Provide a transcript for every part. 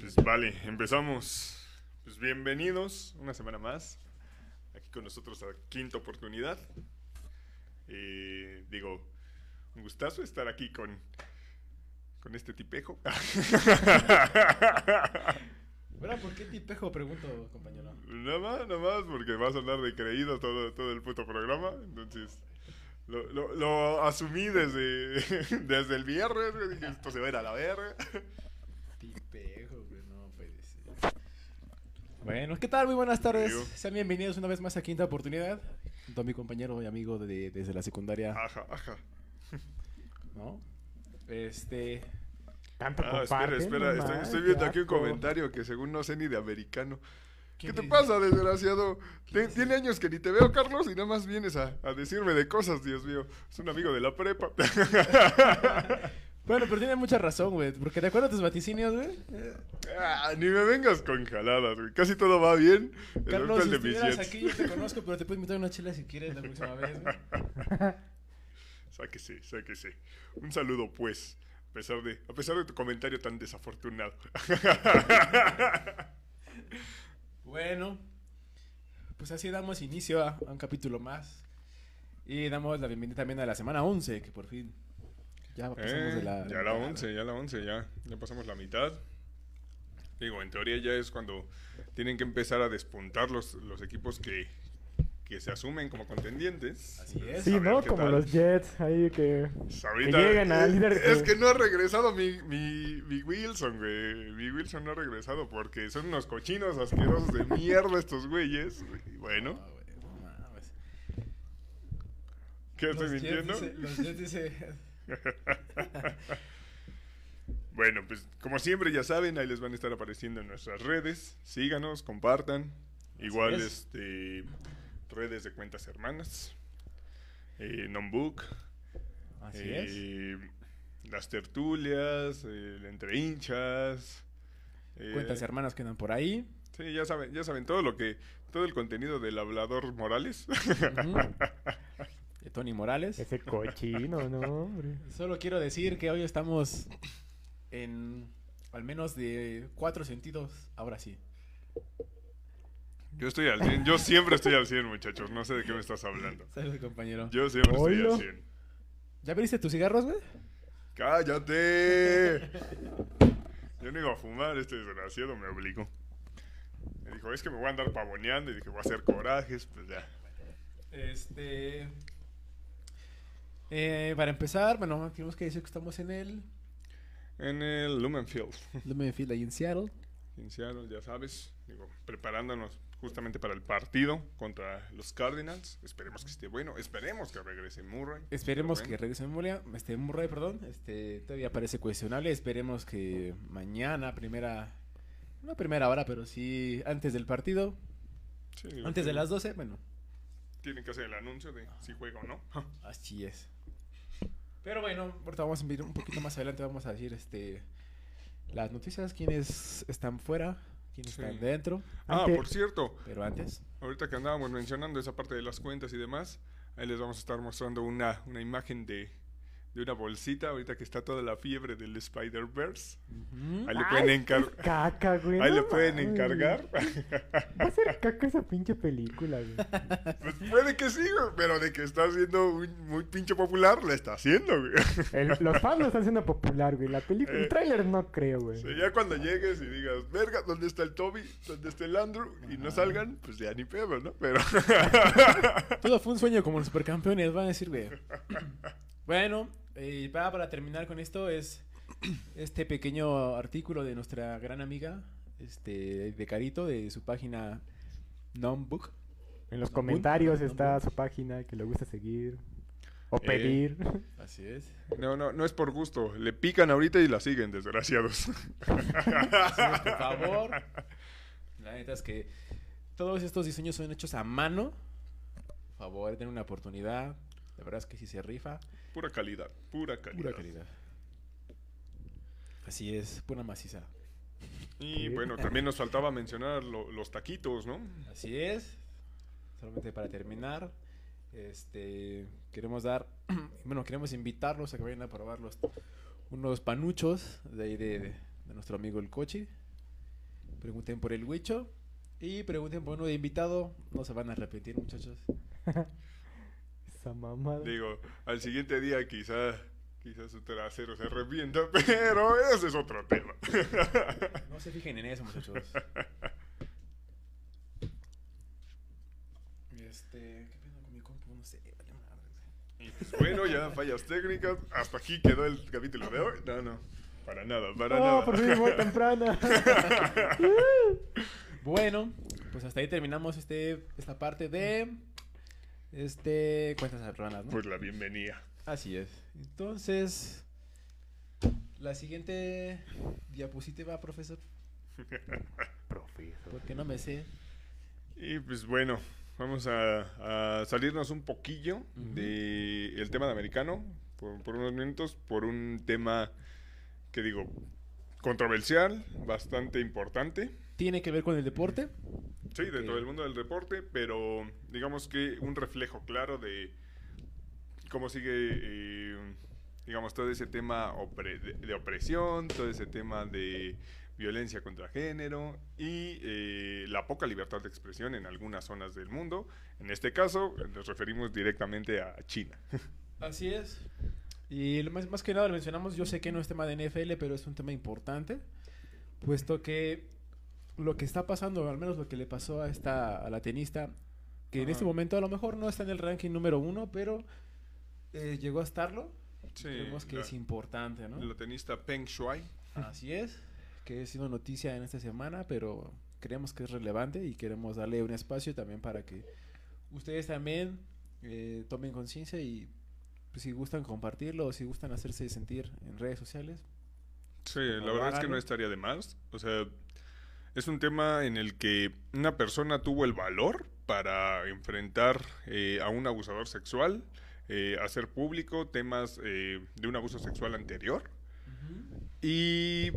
Pues vale, empezamos. Pues bienvenidos una semana más. Aquí con nosotros a quinta oportunidad. Eh, digo, un gustazo estar aquí con, con este tipejo. Bueno, ¿por qué tipejo? Pregunto, compañero. nada más, nada más, porque vas a hablar de creído todo, todo el puto programa. Entonces, lo, lo, lo asumí desde, desde el viernes. Dije, esto se va a ir a la verga. Tipejo, güey, no puede ser. Bueno, ¿qué tal? Muy buenas tardes. Sean bienvenidos una vez más a Quinta Oportunidad. Junto a mi compañero y amigo de- desde la secundaria, Ajá, ajá. ¿no? Este... Tanto Ah, espera, espera, no estoy, viendo qué aquí un comentario que según no sé ni de americano. ¿Qué ¿Quién te pasa, desgraciado? Tiene años que ni te veo, Carlos, y nada más vienes a, a decirme de cosas, Dios mío. Es un amigo de la prepa. Bueno, pero tiene mucha razón, güey. Porque de acuerdo a tus vaticinios, güey. eh, Ah, ni me vengas con jaladas, güey. Casi todo va bien. Carlos, si estuvieras aquí, yo te conozco, pero te puedo invitar una chela si quieres la próxima vez, güey. Sáquese, sáquese. Un saludo, pues. A pesar de, a pesar de tu comentario tan desafortunado. Bueno, pues así damos inicio a, a un capítulo más. Y damos la bienvenida también a la semana 11, que por fin ya pasamos Eh, de la... ya la 11, ya la 11, ya. Ya pasamos la mitad. Digo, en teoría ya es cuando tienen que empezar a despuntar los, los equipos que, que se asumen como contendientes. Así es. Sí, ¿no? Como tal. los Jets ahí que... Pues ahorita- Que lleguen al líder Es que- que no ha regresado mi, mi, mi Wilson, güey. Mi Wilson no ha regresado porque son unos cochinos asquerosos de mierda estos güeyes. Y bueno, No, güey, no mames. ¿qué estoy Los Jets mintiendo? dice- los Jets dice... Bueno, pues como siempre ya saben, ahí les van a estar apareciendo en nuestras redes. Síganos, compartan. Igual es. este redes de cuentas hermanas. Eh, Nombook. Así eh, Las tertulias, el entre hinchas. es. eh, Cuentas hermanas que andan por ahí. Sí, ya saben, ya saben todo lo que, todo el contenido del hablador Morales. De Tony Morales. Ese cochino, ¿no? hombre? Solo quiero decir que hoy estamos en al menos de cuatro sentidos. Ahora sí. Yo estoy al 100, yo siempre estoy al 100, muchachos, no sé de qué me estás hablando. Salud, compañero. Yo siempre estoy al Oilo. 100. ¿Ya abriste tus cigarros, güey? ¡Cállate! Yo no iba a fumar, este desgraciado me obligó. Me dijo, es que me voy a andar pavoneando y dije, voy a hacer corajes, pues ya. Este. Eh, para empezar, bueno, tenemos que decir que estamos en el En el Lumenfield, Lumenfield ahí en Seattle. en Seattle, ya sabes, digo, preparándonos justamente para el partido contra los Cardinals. Esperemos que esté bueno, esperemos que regrese Murray. Esperemos que regrese Murray, este Murray, perdón, este todavía parece cuestionable. Esperemos que mañana, primera, no primera hora, pero sí antes del partido, Sí, antes de las 12, bueno, Tienen que hacer el anuncio de si juega o no. así es. Pero bueno, ahorita vamos a ver un poquito más adelante, vamos a decir este las noticias, quiénes están fuera, quiénes Sí. están dentro, Ah, por cierto, pero antes. Ahorita que andábamos mencionando esa parte de las cuentas y demás, ahí les vamos a estar mostrando una, una imagen de, de una bolsita, ahorita que está toda la fiebre del Spider-Verse. Ahí le pueden, es encar- caca, güey. ahí no le pueden encargar. Va a ser caca esa pinche película, güey. Pues puede que sí, güey, pero de que está haciendo un- muy pinche popular, la está haciendo, güey. El- los fans lo están haciendo popular, güey. La película, Eh. el tráiler no creo, güey. Sea, ya cuando llegues y digas, verga, ¿dónde está el Toby? ¿Dónde está el Andrew? Y no salgan, pues ya ni pedo, ¿no? Pero... Todo fue un sueño como los supercampeones, van a decir, güey. Bueno, y para, para terminar con esto es este pequeño artículo de nuestra gran amiga, este, de Carito, de su página Numbook. En los No, comentarios está su página que le gusta seguir. O Eh. pedir. Así es. No, no, no es por gusto. Le pican ahorita y la siguen, desgraciados. Así es, por favor. La neta es que todos estos diseños son hechos a mano. Por favor, den una oportunidad. La verdad es que sí se rifa. Pura calidad, pura calidad. Pura calidad. Así es, pura maciza. Y bueno, también nos faltaba mencionar lo- los taquitos, ¿no? Así es. Solamente para terminar, este queremos dar, bueno, queremos invitarlos a que vayan a probar los, unos panuchos de ahí de, de nuestro amigo el Cochi. Pregunten por el Huicho. Y pregunten por uno de invitado. No se van a arrepentir, muchachos. Esa mamada. Digo, al siguiente día quizá, quizás su trasero se arrepienta, pero ese es otro tema. No se fijen en eso, muchachos. Este, ¿qué pedo con mi compu? No sé, vale madre. Y pues bueno, ya fallas técnicas. Hasta aquí quedó el capítulo de hoy. No, no, para nada, para Oh, nada. por fin muy temprana. Bueno, pues hasta ahí terminamos este, esta parte de este cuentas hermanas, ¿no? Pues la bienvenida. Así es. Entonces, la siguiente diapositiva, profesor, Profesor. porque no me sé. Y pues bueno, vamos a, a salirnos un poquillo Ujú. de el tema de americano por, por unos minutos, por un tema que digo controversial, bastante importante. Tiene que ver con el deporte. Sí, dentro Ok. del mundo del deporte, pero digamos que un reflejo claro de cómo sigue, eh, digamos, todo ese tema opre- de, de opresión, todo ese tema de violencia contra género y eh, la poca libertad de expresión en algunas zonas del mundo. En este caso, nos referimos directamente a China. Así es. Y más, más que nada lo mencionamos, yo sé que no es tema de NFL, pero es un tema importante, puesto que lo que está pasando, al menos lo que le pasó a esta a la tenista, que en Ajá. este momento a lo mejor no está en el ranking número uno, pero eh, llegó a estarlo. Sí, Creemos que la- es importante, ¿no? La tenista Peng Shuai. Así es, que ha sido noticia en esta semana, pero creemos que es relevante y queremos darle un espacio también para que ustedes también eh, tomen conciencia y pues, si gustan compartirlo o si gustan hacerse sentir en redes sociales. Sí, la verdad es que no estaría de más. O sea, es un tema en el que una persona tuvo el valor para enfrentar eh, a un abusador sexual, eh, hacer público temas eh, de un abuso sexual anterior. Y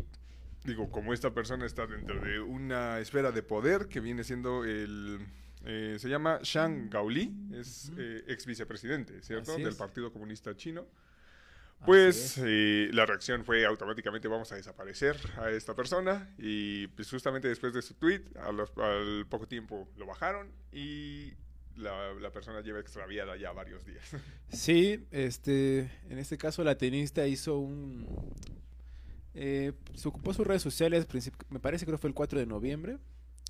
digo, como esta persona está dentro de una esfera de poder que viene siendo el... eh, se llama Shang Gaoli, es eh, ex vicepresidente, ¿cierto? Del. Partido Comunista Chino. Pues es. eh, la reacción fue automáticamente vamos a desaparecer a esta persona y pues justamente después de su tweet a los- al poco tiempo lo bajaron y la, la persona lleva extraviada ya varios días. Sí, este, en este caso la tenista hizo un... eh, se ocupó sus redes sociales, me parece que fue el 4 de noviembre,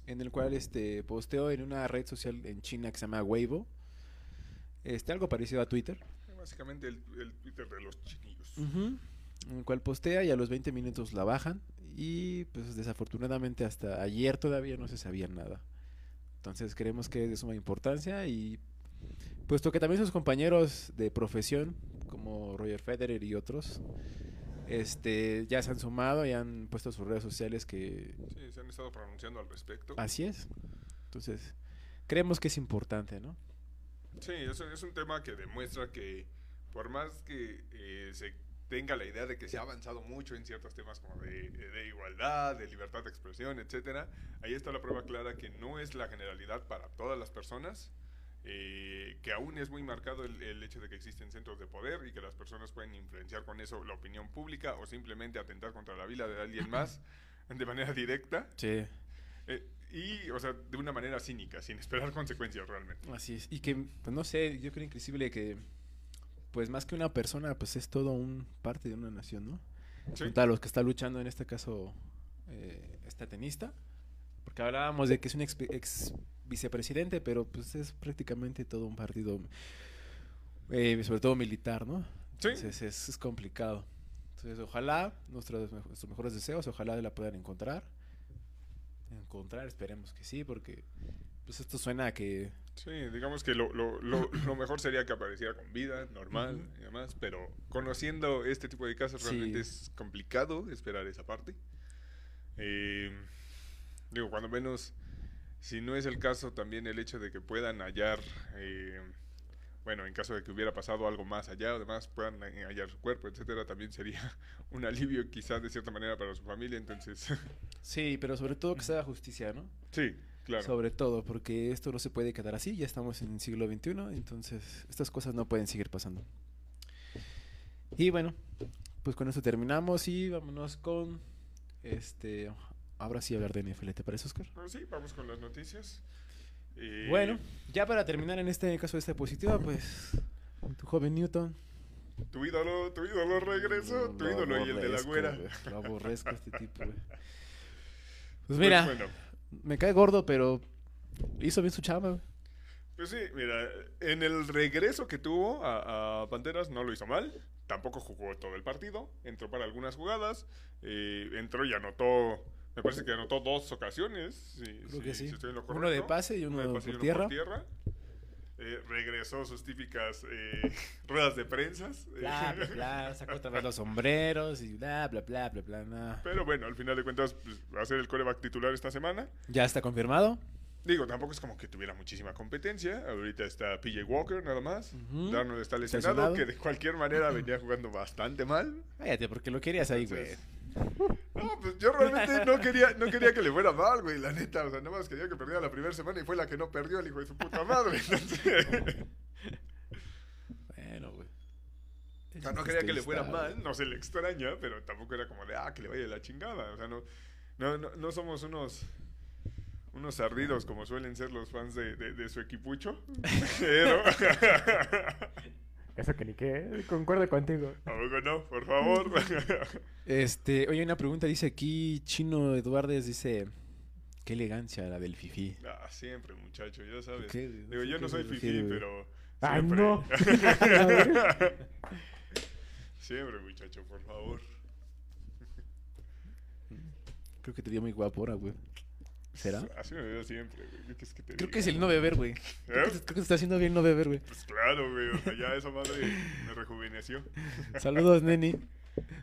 en el cual este, posteó en una red social en China que se llama Weibo, este, algo parecido a Twitter, Básicamente el, el Twitter de los chinillos. en el cual postea y a los 20 minutos la bajan y pues desafortunadamente hasta ayer todavía no se sabía nada. Entonces creemos que es de suma importancia y puesto que también sus compañeros de profesión como Roger Federer y otros este ya se han sumado y han puesto sus redes sociales que Sí, se han estado pronunciando al respecto. así es. Entonces creemos que es importante, ¿no? Sí, es, es un tema que demuestra que por más que eh, se tenga la idea de que se ha avanzado mucho en ciertos temas como de, de igualdad, de libertad de expresión, etcétera, ahí está la prueba clara que no es la generalidad para todas las personas, eh, que aún es muy marcado el, el hecho de que existen centros de poder y que las personas pueden influenciar con eso la opinión pública o simplemente atentar contra la vida de alguien más de manera directa Sí. Eh, y, o sea, de una manera cínica, sin esperar consecuencias realmente. Así es. Y que, pues no sé, yo creo inclusive que, pues más que una persona, pues es todo un parte de una nación, ¿no? Sí. Junto a los que está luchando en este caso eh, esta tenista. Porque hablábamos de que es un ex, ex vicepresidente, pero pues es prácticamente todo un partido, eh, sobre todo militar, ¿no? Sí. Entonces es, es complicado. Entonces ojalá, nuestros, nuestros mejores deseos, ojalá la puedan encontrar. Encontrar, esperemos que sí, porque pues esto suena a que Sí, digamos que lo, lo, lo, lo mejor sería que apareciera con vida, normal y demás, pero conociendo este tipo de casos Sí. realmente es complicado esperar esa parte. Eh, digo, cuando menos, si no es el caso, también el hecho de que puedan hallar, eh, bueno, en caso de que hubiera pasado algo más allá o demás, puedan hallar su cuerpo, etcétera, también sería un alivio quizás de cierta manera para su familia, entonces, Sí, pero sobre todo que se haga justicia, ¿no? sí, claro. Sobre todo, porque esto no se puede quedar así, ya estamos en el siglo XXI, entonces estas cosas no pueden seguir pasando. Y bueno, pues con eso terminamos y vámonos con este ahora sí hablar de NFL, ¿te parece, Oscar? Pero sí, vamos con las noticias. Eh, Bueno, ya para terminar en este caso de esta diapositiva, pues tu joven Newton. Tu ídolo, tu ídolo regresó, tu Lo ídolo y el de la güera. Lo aborrezco a este tipo, güey. Pues Pues mira, bueno, me cae gordo, pero hizo bien su chamba, güey. Pues sí, mira, en el regreso que tuvo a, a Panteras no lo hizo mal. Tampoco jugó todo el partido. Entró para algunas jugadas. eh, entró y anotó. Me parece que anotó dos ocasiones. si- Creo si- que sí. si en lo Uno de pase y uno de pase y por uno tierra. tierra. Eh, regresó sus típicas eh, ruedas de prensas. Bla, bla, bla, sacó otra vez los sombreros y bla, bla, bla, bla, bla, nada. Pero bueno, al final de cuentas pues, va a ser el coreback titular esta semana. Ya está confirmado. Digo, tampoco es como que tuviera muchísima competencia. Ahorita está PJ Walker nada más. Ujú. Darnold está lesionado, Lesionado. que de cualquier manera venía jugando bastante mal. Cállate, porque lo querías ahí, güey. No, pues yo realmente no quería, no quería que le fuera mal, güey, la neta. O sea, nada más quería que perdiera la primera semana y fue la que no perdió el hijo de su puta madre. Entonces, Bueno, güey. o sea, no quería que le fuera mal, no se le extraña, pero tampoco era como de, ah, que le vaya la chingada. O sea, no, no, no, no somos unos unos ardidos como suelen ser los fans de, de- de su equipucho. Pero, Eso que ni qué, concuerdo contigo. tampoco no, por favor. Este, oye, una pregunta dice aquí, Chino Eduardes dice, qué elegancia la del fifi. Ah, siempre, muchacho, ya sabes. ¿Qué? Digo, yo ¿Qué no soy fifí, pero. ¡Ay, siempre. no! Siempre, muchacho, por favor. Creo que te dio muy guapo ahora, güey. ¿Será? Así me veo siempre, güey. ¿Qué quieres que te Creo diga? que es el no beber, güey. Creo, ¿Eh? que, creo que se está haciendo bien no beber, güey. Pues claro, güey. O sea, ya esa madre me rejuveneció. Saludos, neni.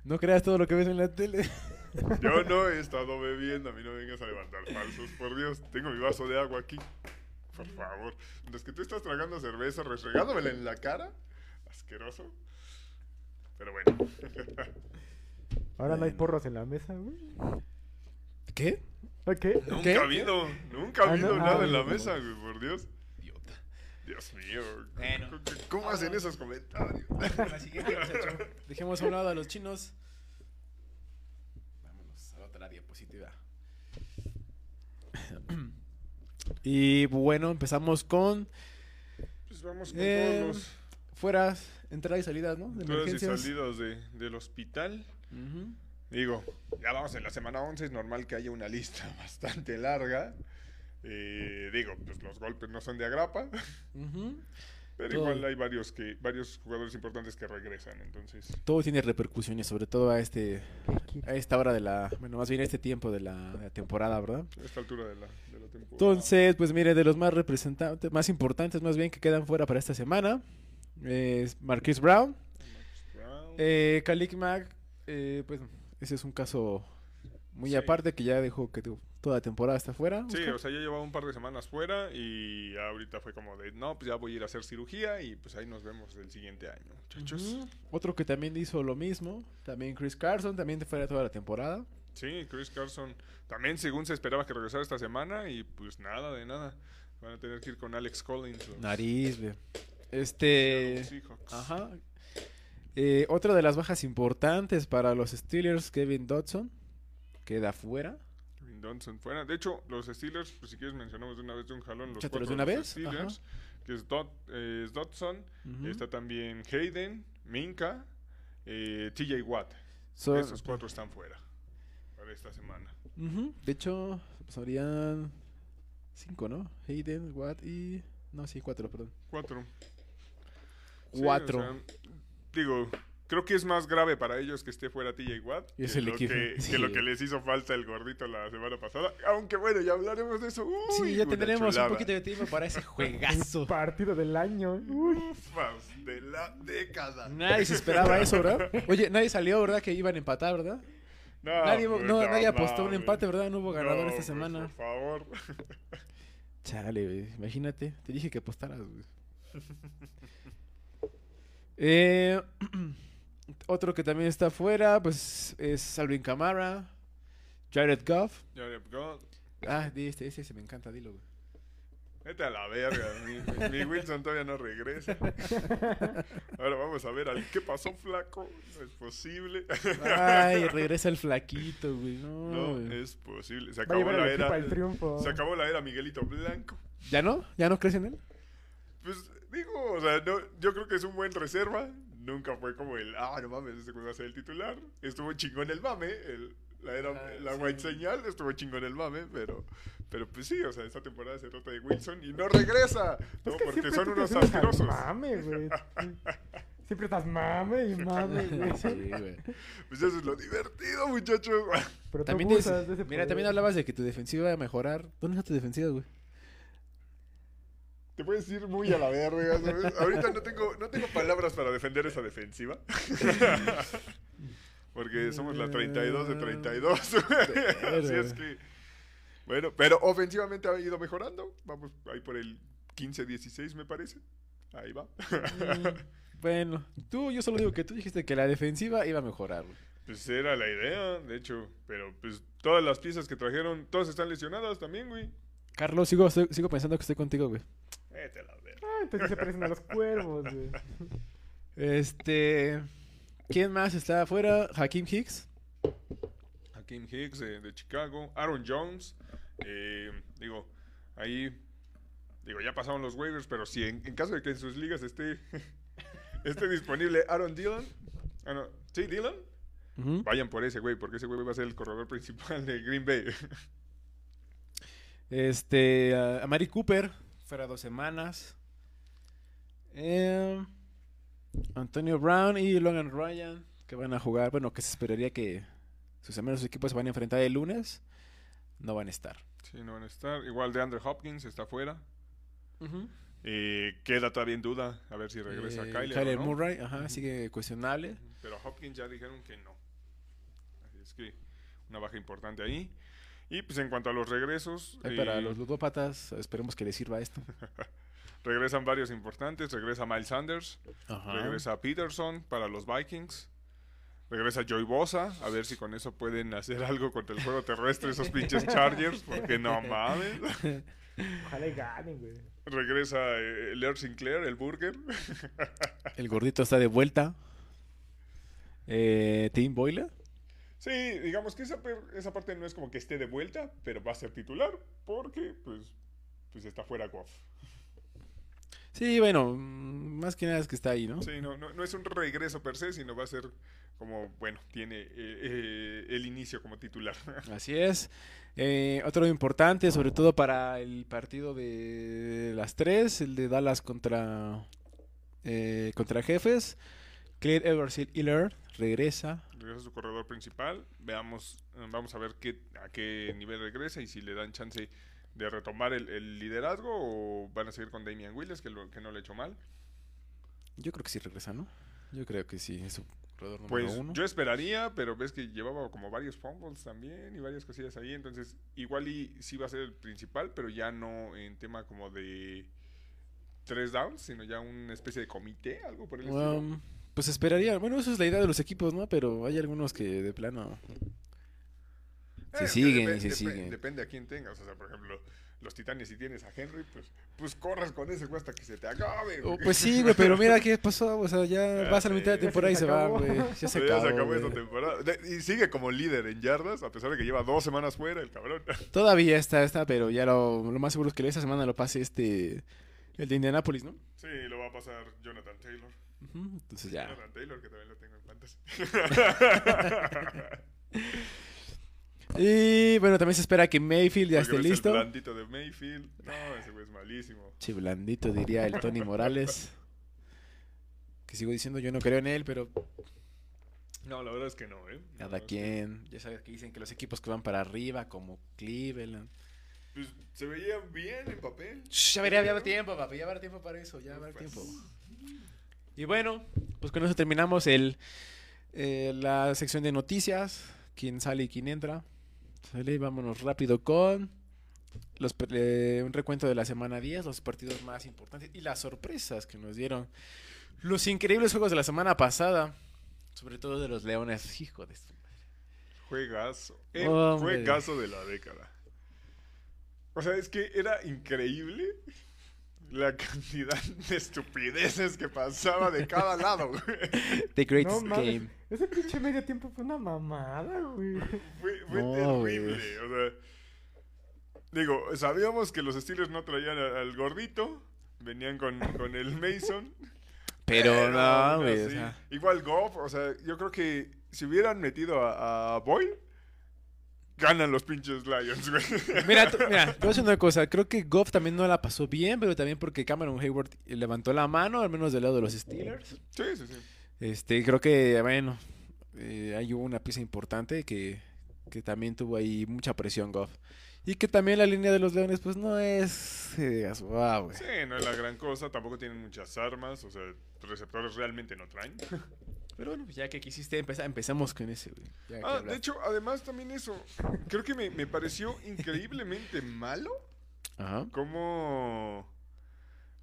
No creas todo lo que ves en la tele. Yo no he estado bebiendo. A mí no me vengas a levantar falsos. Por Dios, tengo mi vaso de agua aquí. Por favor. Mientras que tú estás tragando cerveza, restregándomela en la cara. Asqueroso. Pero bueno. Ahora no hay porros en la mesa, güey. ¿Qué? ¿A ¿Qué? Nunca ¿Qué? ha habido, nunca ha Ah, habido no, nada ah, en la mesa, güey, por Dios. Idiota. Dios mío. Bueno. ¿Cómo hacen esos comentarios? La siguiente, muchacho. Dejemos a un lado a los chinos. Vámonos a la otra diapositiva. Y bueno, empezamos con Pues vamos con Eh, todos los fueras, entradas y salidas, ¿no? De todas y salidas de, del hospital. Ujú. Digo, ya vamos en la semana 11, es normal que haya una lista bastante larga. Eh, digo, pues los golpes no son de agrapa, pero Todo. igual hay varios que varios jugadores importantes que regresan, entonces. Todo tiene repercusiones, sobre todo a este ¿Qué a esta hora de la, bueno, más bien a este tiempo de la, de la temporada, ¿verdad? A esta altura de la, de la temporada. Entonces, pues mire, de los más representantes, más importantes más bien que quedan fuera para esta semana, es Marquise Brown, Max Brown. eh, Khalil Mack, eh, pues ese es un caso muy Sí. aparte que ya dejó que tu- toda la temporada está fuera. Sí, Oscar. o sea, ya llevaba un par de semanas fuera y ahorita fue como de, no, pues ya voy a ir a hacer cirugía y pues ahí nos vemos el siguiente año, muchachos. Otro que también hizo lo mismo, también Chris Carson, también fuera toda la temporada. Sí, Chris Carson también según se esperaba que regresara esta semana y pues nada de nada. Van a tener que ir con Alex Collins. los Nariz, güey. Este... Ajá. Eh, otra de las bajas importantes para los Steelers, Kevin Dodson, queda fuera. Kevin Johnson fuera. De hecho, los Steelers, pues si quieres mencionamos de una vez de un jalón los cuatro de una los vez, Steelers, que es, Dot, eh, es Dodson, está también Hayden, Minka, eh, TJ Watt. Esos cuatro están fuera para esta semana. De hecho, serían cinco, ¿no? Hayden, Watt y... No, sí, cuatro, perdón. Cuatro. Sí, Cuatro. o sea, digo, creo que es más grave para ellos que esté fuera TJ Watt Y es que, el lo equipo. que, que Sí. lo que les hizo falta el gordito la semana pasada. Aunque bueno, ya hablaremos de eso. Uy, sí, ya tendremos un poquito de tiempo para ese juegazo. Partido del año. Ufas de la década. Nadie se esperaba eso, ¿verdad? Oye, nadie salió, ¿verdad? Que iban a empatar, ¿verdad? No, nadie, pues, no, no nadie apostó un empate, ¿verdad? No hubo ganador No, esta pues, semana. Por favor. Chale, güey, imagínate. Te dije que apostaras, güey. Eh, otro que también está fuera, pues es Alvin Kamara, Jared Goff. Jared Goff. Ah, di este, ese, ese me encanta, dilo, güey. Vete a la verga. Mi, mi Wilson todavía no regresa. Ahora vamos a ver al qué pasó, flaco. No es posible. Ay, regresa el flaquito, güey. No, No güey. es posible. Se acabó la era. Se acabó la era Miguelito Blanco. ¿Ya no? ¿Ya no crees en él? Pues digo, o sea, no, yo creo que es un buen reserva. Nunca fue como el, ah, no mames, ese güey va a ser el titular. Estuvo chingón el mame, el, la, era, Ah, la sí. white señal, estuvo chingón el mame, pero, pero pues sí, o sea, esta temporada se trata de Wilson y no regresa. No, Es que porque son unos asquerosos. Mame, güey. Siempre estás mame y mame, güey. Sí, güey. Pues eso es lo divertido, muchachos. Pero También mira, también hablabas de que tu defensiva iba a mejorar. ¿Dónde está tu defensiva, güey? Te puedes ir muy a la verga, ¿sabes? Ahorita no tengo, no tengo palabras para defender esa defensiva. Porque somos la 32 de 32. Así es que. Bueno, pero ofensivamente ha ido mejorando. Vamos ahí por el 15-16, me parece. Ahí va. Mm, Bueno, tú, yo solo digo que tú dijiste que la defensiva iba a mejorar, güey. Pues era la idea, de hecho. Pero pues todas las piezas que trajeron, todas están lesionadas también, güey. Carlos, sigo, sigo pensando que estoy contigo, güey. Vete a la verga. Ah, entonces se parecen a los cuervos, güey. Este. ¿Quién más está afuera? Hakim Hicks. Hakim Hicks de, de Chicago, Aaron Jones, eh, digo, ahí, digo, ya pasaron los waivers, pero si en, en caso de que en sus ligas esté, esté disponible Aaron Dillon, ah, no, sí, Dillon, vayan por ese güey, porque ese güey va a ser el corredor principal de Green Bay. Este. a Mari Cooper. Fuera dos semanas. Eh, Antonio Brown y Logan Ryan. Que van a jugar. Bueno, que se esperaría que sus hermanos equipos se van a enfrentar el lunes. No van a estar. sí, no van a estar. Igual de Andrew Hopkins está fuera. Eh, queda todavía en duda a ver si regresa Eh, Kyler. Kyler o no. Murray, ajá, sigue cuestionable. Pero Hopkins ya dijeron que no. Así es que una baja importante ahí. Y pues en cuanto a los regresos, para eh, los ludópatas, esperemos que les sirva esto. regresan varios importantes. Regresa Miles Sanders, Ajá. regresa Peterson para los Vikings. Regresa Joy Bosa, a ver si con eso pueden hacer algo contra el juego terrestre esos pinches Chargers, porque no mames. Ojalá y ganen, güey. Regresa eh, Lear Sinclair, el Burger. El gordito está de vuelta. Eh, Tim Boyle. Sí, digamos que esa, esa parte no es como que esté de vuelta, pero va a ser titular, porque pues, pues está fuera Goff. Sí, bueno, más que nada es que está ahí, ¿no? Sí, no, no, no es un regreso per se, sino va a ser como, bueno, tiene eh, eh, el inicio como titular. Así es. Eh, otro importante, sobre todo para el partido de las tres, el de Dallas contra, eh, contra Jefes. Clyde Edwards Hiller regresa. regresa a su corredor principal. Veamos, eh, vamos a ver qué, a qué nivel regresa y si le dan chance de retomar el, el liderazgo o van a seguir con Damian Willis, que, lo- que no le ha hecho mal. Yo creo que sí regresa, ¿no? Yo creo que sí, es su corredor número Pues uno. yo esperaría, pero ves que llevaba como varios fumbles también y varias cosillas ahí, entonces igual y sí va a ser el principal, pero ya no en tema como de tres downs, sino ya una especie de comité, algo por el estilo. Pues esperaría. Bueno, eso es la idea de los equipos, ¿no? Pero hay algunos que de plano. se Eh, siguen depe- y se siguen. Depende a quién tengas, o sea, por ejemplo, los Titanes si tienes a Henry, pues pues corras con ese güey hasta que se te acabe. Oh, güey. pues sí, güey, pero mira qué pasó. O sea, ya Ya vas a la mitad de se temporada y se va, acabó. güey. Ya se Ya se acabó. acabó esta temporada. Y sigue como líder en yardas, a pesar de que lleva dos semanas fuera, el cabrón. Todavía está, está, pero ya lo, lo más seguro es que esta semana lo pase este. El de Indianapolis, ¿no? Sí, lo va a pasar Jonathan Taylor. Entonces ya. Jonathan Taylor, que también lo tengo en fantasy. Y bueno, también se espera que Mayfield ya Porque esté ves el listo. blandito de Mayfield. No, ese güey es malísimo. Che, blandito diría el Tony Morales. Que sigo diciendo, yo no creo en él, pero No, la verdad es que no, ¿eh? La cada quien. Ya sabes que dicen que los equipos que van para arriba, como Cleveland. Pues se veía bien en papel. Shh, Ya verá, ya habrá tiempo, papi. Ya habrá tiempo para eso. Ya habrá Pues, tiempo. Y bueno, pues con eso terminamos el, eh, la sección de noticias. Quién sale y quién entra. Sale, vámonos rápido con los, eh, un recuento de la semana 10, los partidos más importantes y las sorpresas que nos dieron. Los increíbles juegos de la semana pasada. Sobre todo de los Leones. Hijo de su madre. Juegazo. El Hombre. juegazo de la década. O sea, es que era increíble la cantidad de estupideces que pasaba de cada lado, güey. The Greatest No. Game. Ese pinche medio tiempo fue una mamada, güey. Fue, fue No, terrible. güey. O sea, digo, sabíamos que los Steelers no traían al gordito. Venían con, con el Mason. Pero no, aún güey. o así, sea, Igual Goff, o sea, yo creo que si hubieran metido a, a Boyle, ganan los pinches Lions, güey. Mira, tú- mira, te voy a decir una cosa. Creo que Goff también no la pasó bien, pero también porque Cameron Hayward levantó la mano, al menos del lado de los Steelers. Sí, sí, sí. Este, creo que, bueno, eh, hay una pieza importante que, que también tuvo ahí mucha presión Goff. Y que también la línea de los Leones, pues no es. eh, digas, wow, güey. Sí, no es la gran cosa, tampoco tienen muchas armas, o sea, receptores realmente no traen. Pero bueno, pues ya que quisiste empezar, empezamos con ese, güey. Ya que Ah, de hablaste. hecho, además también eso, creo que me, me pareció increíblemente malo Ajá. cómo,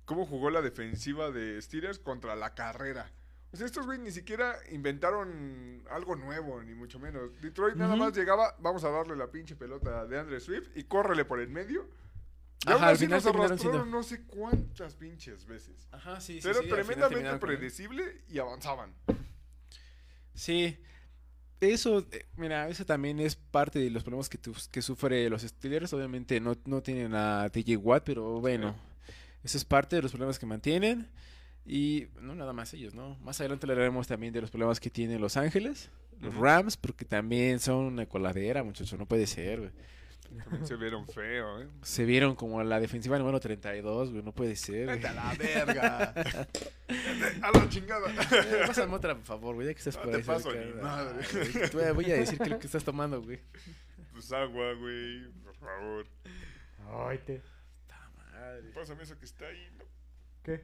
cómo jugó la defensiva de Steelers contra la carrera. O sea, estos güey ni siquiera inventaron algo nuevo, ni mucho menos. Detroit nada Ujú. más llegaba, vamos a darle la pinche pelota de Andre Swift y córrele por el medio. Y Ajá, aún al así final nos terminaron arrastraron siendo- no sé cuántas pinches veces. Ajá, sí, sí. Pero sí, al final tremendamente terminaron con él. predecible y avanzaban. Sí. Eso, eh, mira, eso también es parte de los problemas que, tu- que sufre los Steelers. Obviamente no, no tienen a TJ Watt, pero bueno, eso es parte de los problemas que mantienen. Y no nada más ellos, ¿no? Más adelante hablaremos también de los problemas que tienen Los Ángeles, los. Rams, porque también son una coladera, muchachos, no puede ser, güey. También se vieron feo, ¿eh? Se vieron como la defensiva número 32, güey, no puede ser. Vete a la verga. A la chingada. Eh, Pásame otra, por favor, güey, ya que estás No por te ahí paso cerca. ni madre. Ay, güey, te voy a- decir que lo que estás tomando, güey. Pues agua, güey, por favor. Ay, te. Madre. Pásame eso que está ahí, ¿no? ¿Qué?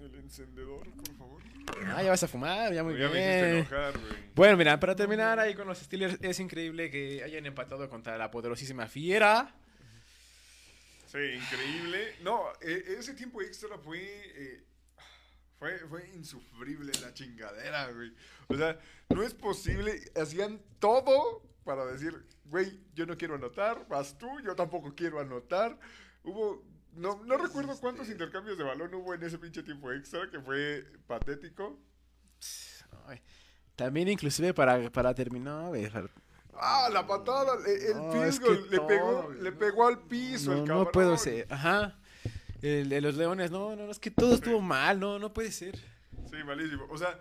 El encendedor, por favor. Ah, ya vas a fumar, ya muy ya me bien. enojar, güey. Bueno, mira, para terminar ahí con los Steelers, es increíble que hayan empatado contra la poderosísima Fiera. Sí, increíble. No, eh, ese tiempo extra fue, eh, fue. Fue insufrible la chingadera, güey. O sea, no es posible. Hacían todo para decir, güey, yo no quiero anotar, vas tú, yo tampoco quiero anotar. Hubo. No, no recuerdo cuántos intercambios de balón hubo en ese pinche tiempo extra, que fue patético. Ay, También inclusive para, para terminar, Ah, la patada, el, el No, es que le, todo, pegó, le pegó al piso el no, cabrón. no puedo ser. Ajá. El de los Leones, no, no, no, es que todo estuvo mal, no, no puede ser. Sí, malísimo. O sea,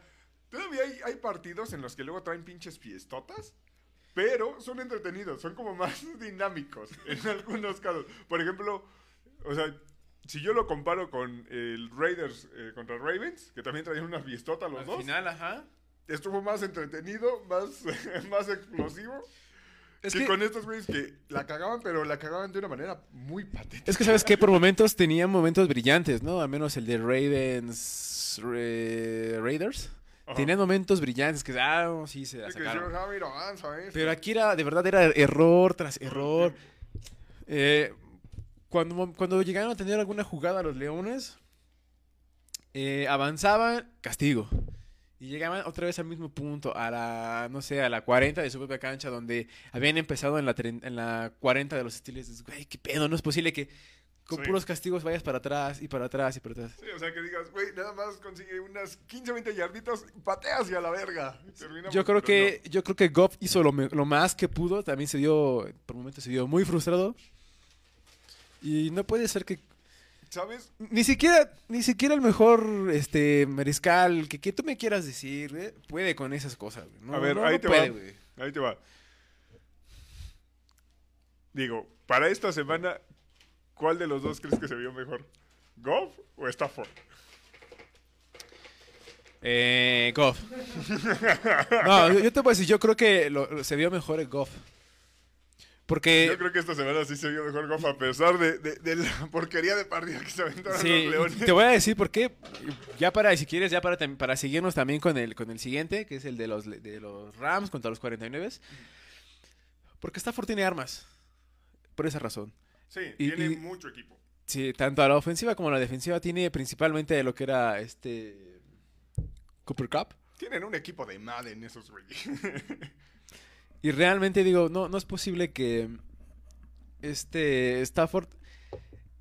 todavía hay, hay partidos en los que luego traen pinches fiestotas, pero son entretenidos, son como más dinámicos en algunos casos. Por ejemplo, o sea, si yo lo comparo con el Raiders eh, contra Ravens, que también traían una fiestota los Al dos, final, ajá. estuvo más entretenido, más, más explosivo. Es que, que, con estos güeyes que la cagaban, pero la cagaban de una manera muy patética. es que, ¿sabes qué? Por momentos tenían momentos brillantes, ¿no? Al menos el de Ravens Ra- Raiders. Ajá. Tenían momentos brillantes que, ah, sí, se la Sí, que sacaron. ah, mira, avanza, eh. Pero aquí era, de verdad, era error tras error. Eh, cuando, cuando llegaron a tener alguna jugada los Leones, eh, avanzaban, castigo. Y llegaban otra vez al mismo punto, a la, no sé, a la 40 de su propia cancha, donde habían empezado en la, en la 40 de los estilos. Dices, Güey, qué pedo, no es posible que con Sí. puros castigos vayas para atrás y para atrás y para atrás. Sí, o sea, que digas, güey, nada más consigue unas 15, 20 yarditas, patea hacia la verga. Y terminamos, Yo creo que, yo creo que Goff hizo lo, lo más que pudo, también se dio, por momentos se dio muy frustrado. Y no puede ser que. ¿Sabes? Ni siquiera, ni siquiera el mejor este mariscal que, que tú me quieras decir, güey, puede con esas cosas, güey. No, A ver, no, ahí no te puede, va. güey. Ahí te va. Digo, para esta semana, ¿cuál de los dos crees que se vio mejor? ¿Goff o Stafford? Eh, Goff. no, yo, yo te voy a decir, yo creo que lo- lo- se vio mejor el Goff. Porque, Yo creo que esta semana sí se vio mejor Goff, a pesar de, de- de la porquería de partida que se aventaron sí, los Leones. te voy a decir por qué. Ya para, si quieres, ya para, para seguirnos también con el, con el siguiente, que es el de los, de los Rams contra los 49. Porque Stafford tiene armas. Por esa razón. Sí, Y- tiene y- mucho equipo. Sí, tanto a la ofensiva como a la defensiva tiene principalmente de lo que era este Cooper Cup. Tienen un equipo de Madden esos güey. Y realmente digo, no, no es posible que este Stafford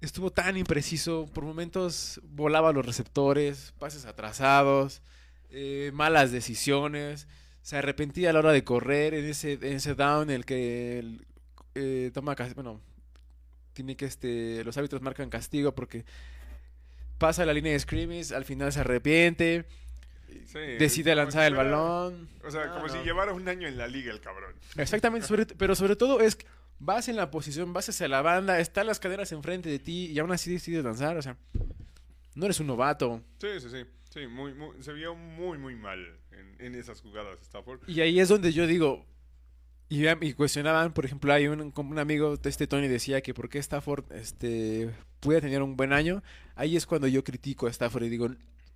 estuvo tan impreciso. Por momentos volaba los receptores, pases atrasados, eh, malas decisiones. Se arrepentía a la hora de correr en ese, en ese down en el que el, eh, toma bueno tiene que este los árbitros marcan castigo porque pasa la línea de scrimmage al final se arrepiente Sí, decide lanzar si el fuera- balón O sea, No, como no. si llevara un año en la liga el cabrón. Exactamente, sobre- pero sobre todo es que vas en la posición, vas hacia la banda, están las caderas enfrente de ti y aún así decides lanzar, o sea, no eres un novato. Sí, sí, sí. Sí, muy, muy, se vio muy, muy mal en, en esas jugadas Stafford. Y ahí es donde yo digo, y, y cuestionaban, por ejemplo, hay un, como un amigo de este Tony decía que por qué Stafford este, puede tener un buen año, ahí es cuando yo critico a Stafford y digo,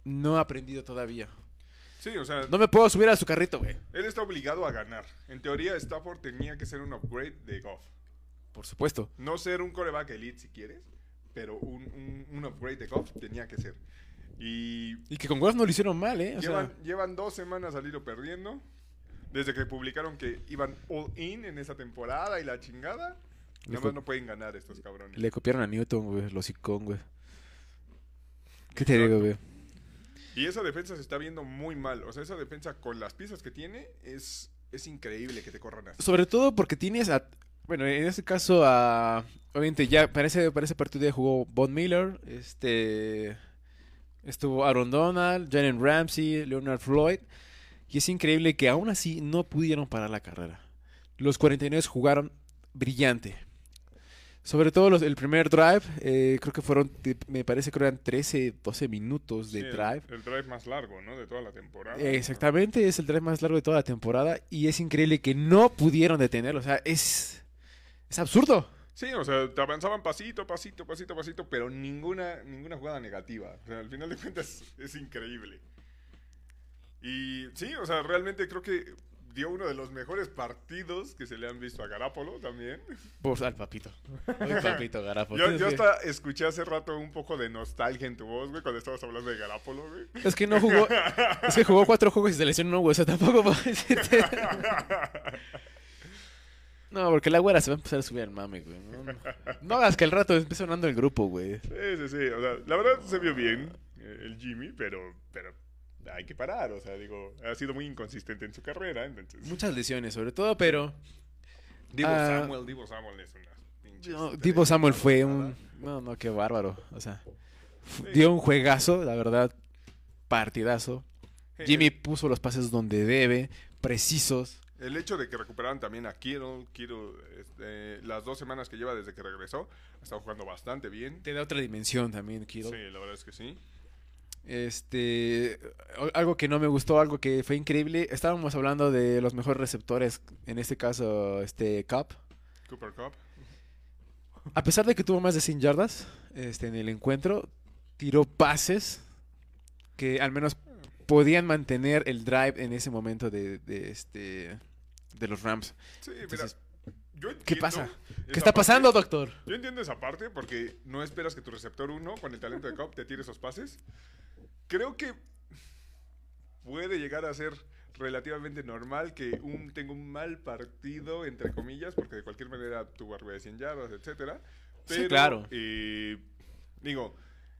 no ha aprendido todavía. Sí, o sea, No me puedo subir a su carrito, güey. él está obligado a ganar. En teoría, Stafford tenía que ser un upgrade de Goff. Por supuesto. No ser un coreback elite si quieres, pero un, un, un upgrade de Goff tenía que ser. Y Y que con Goff no lo hicieron mal, ¿eh? O sea, llevan, dos semanas al hilo perdiendo. Desde que publicaron que iban all in en esa temporada y la chingada. Nada más no pueden ganar estos cabrones. le copiaron a Newton, güey, los icon, güey. ¿Qué te digo, güey? Y esa defensa se está viendo muy mal. O sea, esa defensa con las piezas que tiene es, es increíble que te corran así. Sobre todo porque tienes a. Bueno, en este caso a. Obviamente, ya para ese, partido ya jugó Von Miller. Este. Estuvo Aaron Donald, Jalen Ramsey, Leonard Floyd. Y es increíble que aún así no pudieron parar la carrera. Los 49 jugaron brillante. Sobre todo los- el primer drive, eh, creo que fueron, me parece que eran 13, 12 minutos de Sí, el- drive. El, drive más largo, ¿no? De toda la temporada. Exactamente, es el drive más largo de toda la temporada y es increíble que no pudieron detenerlo. O sea, es, es absurdo. Sí, o sea, te avanzaban pasito, pasito, pasito, pasito, pero ninguna, ninguna jugada negativa. O sea, al final de cuentas es increíble. Y sí, o sea, realmente creo que dio uno de los mejores partidos que se le han visto a Garapolo también. Pues al papito. Al papito, Garafo. Yo, yo que- hasta escuché hace rato un poco de nostalgia en tu voz, güey, cuando estabas hablando de Garapolo, güey. Es que no jugó. Es que jugó cuatro juegos y se lesionó, güey. O sea, tampoco puedo decirte. No, porque la güera se va a empezar a subir al mame, güey. No, no. No hagas que al rato empiece sonando el grupo, güey. Sí, sí, sí. O sea, la verdad se vio bien eh, el Jimmy, pero, pero hay que parar. O sea, digo, ha sido muy inconsistente en su carrera, entonces. Muchas lesiones, sobre todo, pero. Divo Ah. Samuel, Divo Samuel es una pinche no, Divo Samuel fue un. No, no, qué bárbaro. O sea, Sí. dio un juegazo, la verdad. Partidazo. Jimmy puso los pases donde debe, precisos. El hecho de que recuperaran también a Kittle, Kittle, este, las dos semanas que lleva desde que regresó, ha estado jugando bastante bien. Te da otra dimensión también, Kittle. Sí, la verdad es que sí. Este, algo que no me gustó, algo que fue increíble. Estábamos hablando de los mejores receptores, en este caso, este Cup. Cooper Cup. A pesar de que tuvo más de 100 yardas este, en el encuentro, tiró pases que al menos podían mantener el drive en ese momento de, de, este, de los Rams. Sí, Entonces, mira, yo entiendo ¿qué pasa? ¿Qué está parte. pasando, doctor? Yo entiendo esa parte porque no esperas que tu receptor 1 con el talento de Cup te tire esos pases. Creo que puede llegar a ser relativamente normal que un tenga un mal partido, entre comillas, porque de cualquier manera tuvo arriba de 100 yardas, etcétera. Sí, Pero, claro. eh, digo,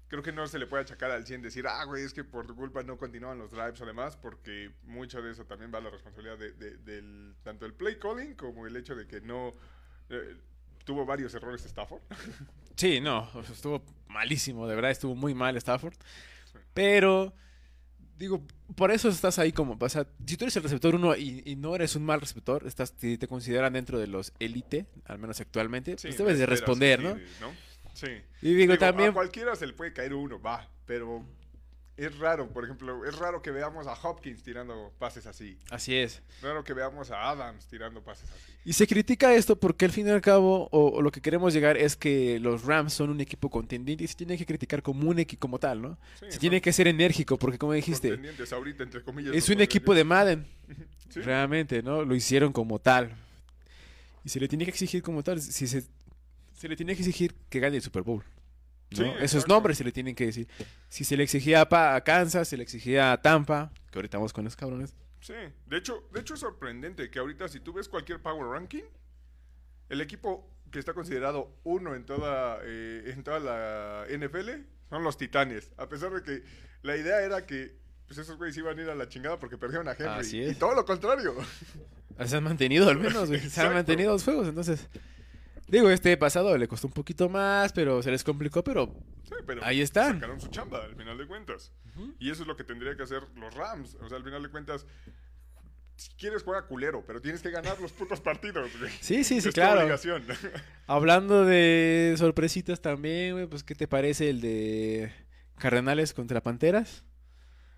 creo que no se le puede achacar al 100 decir, ah, güey, es que por tu culpa no continúan los drives o demás, porque mucho de eso también va a la responsabilidad de, de- del, tanto el play calling como el hecho de que no... eh, tuvo varios errores Stafford. Sí, no, estuvo malísimo, de verdad, estuvo muy mal Stafford. Pero, digo, por eso estás ahí como, o sea, si tú eres el receptor uno y, y no eres un mal receptor, estás, te, te consideran dentro de los élite, al menos actualmente, Sí, pues debes de responder, ¿no? Sí. Y digo, Digo, también, A cualquiera se le puede caer uno, va, pero es raro, por ejemplo, es raro que veamos a Hopkins tirando pases así. así es. Raro que veamos a Adams tirando pases así. Y se critica esto porque al fin y al cabo, o, o lo que queremos llegar es que los Rams son un equipo contendiente y se tiene que criticar como un equipo como tal, ¿no? Sí, Se son tiene que ser enérgico porque como dijiste, contendientes ahorita, entre comillas. es un equipo de. Madden. Sí. Realmente, ¿no? Lo hicieron como tal. Y se le tiene que exigir como tal. Si se, se le tiene que exigir que gane el Super Bowl. ¿No? Sí, Esos nombres se le tienen que decir. Si se le exigía a, Kansas, se le exigía a Tampa, que ahorita vamos con los cabrones. Sí, de hecho, de hecho es sorprendente que ahorita si tú ves cualquier Power Ranking, el equipo que está considerado uno en toda, eh, en toda la NFL son los Titanes. A pesar de que la idea era que pues esos güeyes iban a ir a la chingada porque perdieron a Henry. Así Y todo lo contrario. Se han mantenido al menos, güey. Se han mantenido los juegos, entonces. Digo, este pasado le costó un poquito más, pero se les complicó, pero Sí, pero Ahí están. sacaron su chamba al final de cuentas. Y eso es lo que tendría que hacer los Rams. O sea, al final de cuentas, si quieres juega culero, pero tienes que ganar los putos partidos. güey. Sí, sí, sí, Es claro. obligación. Hablando de sorpresitas también, güey, pues ¿qué te parece el de Cardenales contra Panteras?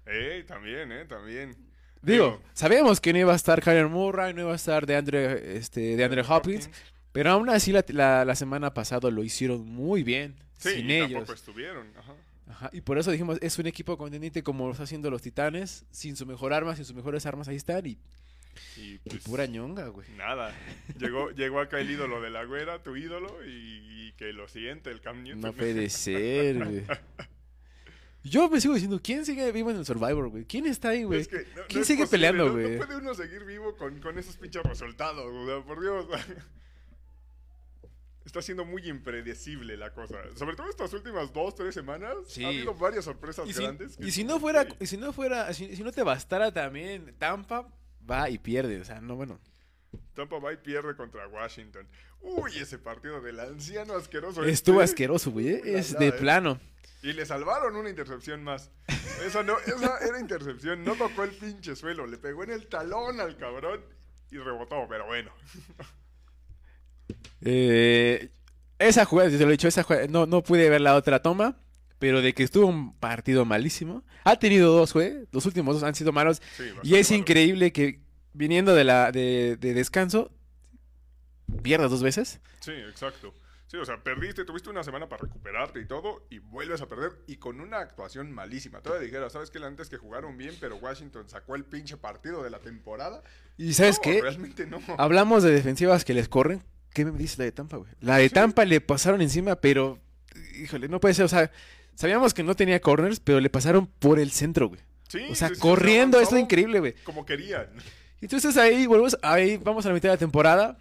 Ey, también, eh, también. Digo, sabíamos que no iba a estar Kyler Murray, no iba a estar de Andre, este, de Andre Hopkins, pero aún así la, la- la semana pasada lo hicieron muy bien, Sí, sin y ellos. tampoco estuvieron. Ajá. Ajá, y por eso dijimos, es un equipo contendiente como lo está haciendo los Titanes, sin su mejor arma, sin sus mejores armas, ahí están, y, Y y pues, pura ñonga, güey. nada. Llegó, llegó acá el ídolo de la güera, tu ídolo, y, y que lo siguiente, el Cam Newton. No puede ser, güey. Yo me sigo diciendo, ¿quién sigue vivo en el Survivor, güey? ¿Quién está ahí, güey? Es que no- no ¿Quién sigue posible, peleando, no- güey? No puede uno seguir vivo con, con esos pinches resultados, sea, por Dios. Está siendo muy impredecible la cosa. Sobre todo estas últimas dos, tres semanas. Sí. Ha habido varias sorpresas Y si, grandes. y si no fuera, Sí. y si no fuera, si, si no te bastara también, Tampa va y pierde, o sea, no, bueno. Tampa Bay pierde contra Washington. Uy, ese partido del anciano asqueroso. Estuvo este. asqueroso, güey, ¿eh? Es de eh. plano. Y le salvaron una intercepción más. Esa no, esa era intercepción. No tocó el pinche suelo. Le pegó en el talón al cabrón y rebotó, pero bueno. Eh, esa jugada, te lo he dicho, esa jugada, no, no pude ver la otra toma, pero de que estuvo un partido malísimo. Ha tenido dos, güey, los últimos dos han sido malos. Sí, Y es malo. increíble que viniendo de la de, de descanso, pierdas dos veces. Sí, exacto. Sí, o sea, perdiste, tuviste una semana para recuperarte y todo, y vuelves a perder, y con una actuación malísima. Todavía dijera, ¿sabes qué? Antes que jugaron bien, pero Washington sacó el pinche partido de la temporada. Y ¿sabes No, qué? Realmente no. Hablamos de defensivas que les corren. ¿Qué me dice la de Tampa, güey? La de. Tampa le pasaron encima, pero. Híjole, no puede ser. O sea, sabíamos que no tenía corners, pero le pasaron por el centro, güey. Sí, O sea, sí, sí, corriendo, es avanzaron increíble, güey. Como querían. Entonces ahí volvemos, ahí vamos a la mitad de la temporada.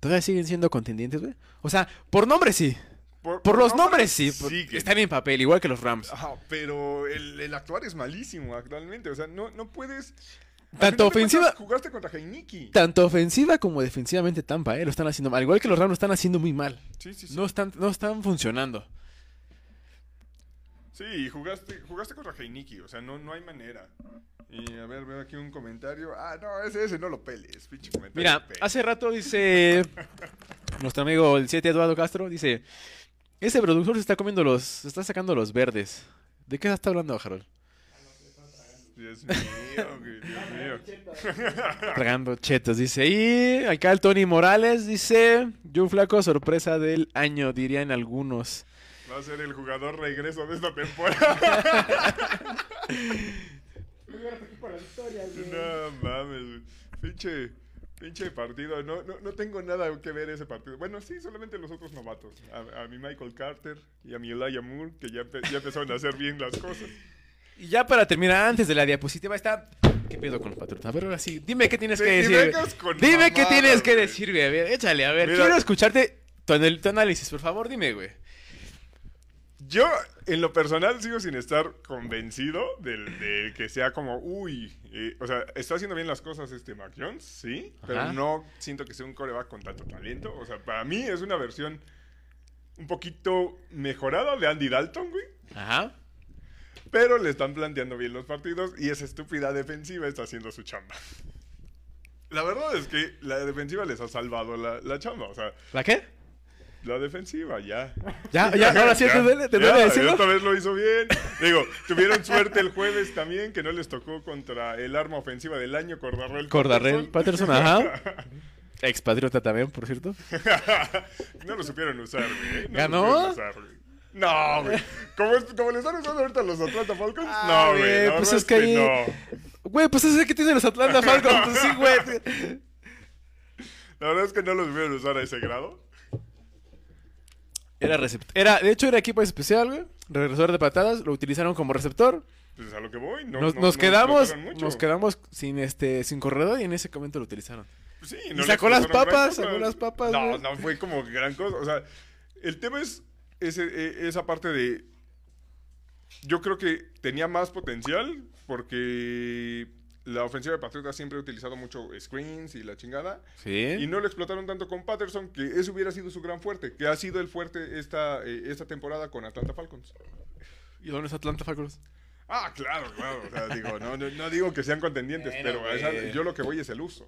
Todavía siguen siendo contendientes, güey. O sea, por nombre sí. Por los nombres sí. por- están en papel, igual que los Rams. Ajá, pero el, el actuar es malísimo actualmente. O sea, no, no puedes. Tanto ofensiva- cuentas, Jugaste contra Heiniki. Tanto ofensiva como defensivamente Tampa, eh, lo están haciendo mal. Igual que los Rams lo están haciendo muy mal. Sí, sí, sí. No están, no están funcionando. Sí, jugaste, jugaste contra Heiniki. O sea, no, no hay manera. Y a ver, veo aquí un comentario. Ah, no, ese, ese no lo peles. Pinche comentario. Mira, hace rato dice nuestro amigo el 7 Eduardo Castro, dice, ese productor se está comiendo los, se está sacando los verdes. ¿De qué está hablando, Harold? Dios mío, güey, Dios mío. Tragando chetos, dice. Y acá el Tony Morales dice, Joe Flaco, sorpresa del año, dirían algunos. Va a ser el jugador regreso de esta temporada. no mames. Pinche, pinche partido. No, no, no tengo nada que ver ese partido. Bueno, sí, solamente los otros novatos. A, a mi Michael Carter y a mi Elijah Moore, que ya, empe- ya empezaron a hacer bien las cosas. Y ya para terminar, antes de la diapositiva está... ¿Qué pedo con Patrón? A ver, ahora sí, dime qué tienes Sí, que decir. con Dime qué tienes que decir, güey. A ver, échale, a ver. Mira. Quiero escucharte tu, anal- tu análisis, por favor, dime, güey. Yo, en lo personal, sigo sin estar convencido del, de que sea como, uy, eh, o sea, está haciendo bien las cosas este Mac Jones, sí, pero no siento que sea un coreback con tanto talento. O sea, para mí es una versión un poquito mejorada de Andy Dalton, güey. Ajá. Pero le están planteando bien los partidos y esa estúpida defensiva está haciendo su chamba. La verdad es que la defensiva les ha salvado la, la chamba. O sea, ¿La qué? la defensiva ya. Ya, ya, ahora sí te duele, te duele decirlo. Esta vez lo hizo bien. Digo, tuvieron suerte el jueves también, que no les tocó contra el arma ofensiva del año, Cordarrell. Cordarrell Patterson, ajá. Expatriota también, por cierto. no lo supieron usar, güey. No lo ¿Ganó? supieron usar, güey. No, güey. Como, le están usando ahorita los Atlanta Falcons. Ah, no, güey. pues es que ahí- no. Güey, pues eso es que tienen los Atlanta Falcons. Pues sí, güey. La verdad es que no lo supieron usar a ese grado. Era receptor. Era, de hecho, era equipo especial, güey. Regresador de patadas. Lo utilizaron como receptor. Pues a lo que voy. No, nos, no- nos no quedamos, nos quedamos sin este, sin corredor y en ese momento lo utilizaron. Sí, Y le sacó las papas, sacó las papas, No, güey. no fue como gran cosa. O sea, el tema es ese- e- esa parte de. Yo creo que tenía más potencial porque la ofensiva de Patriotas siempre ha utilizado mucho screens y la chingada. Y Sí. no lo explotaron tanto con Patterson, que eso hubiera sido su gran fuerte, que ha sido el fuerte esta, eh, esta temporada con Atlanta Falcons. ¿Y dónde es Atlanta Falcons? Ah, claro, claro. O sea, digo, no, no, no digo que sean contendientes, pero esa- yo lo que voy es el uso.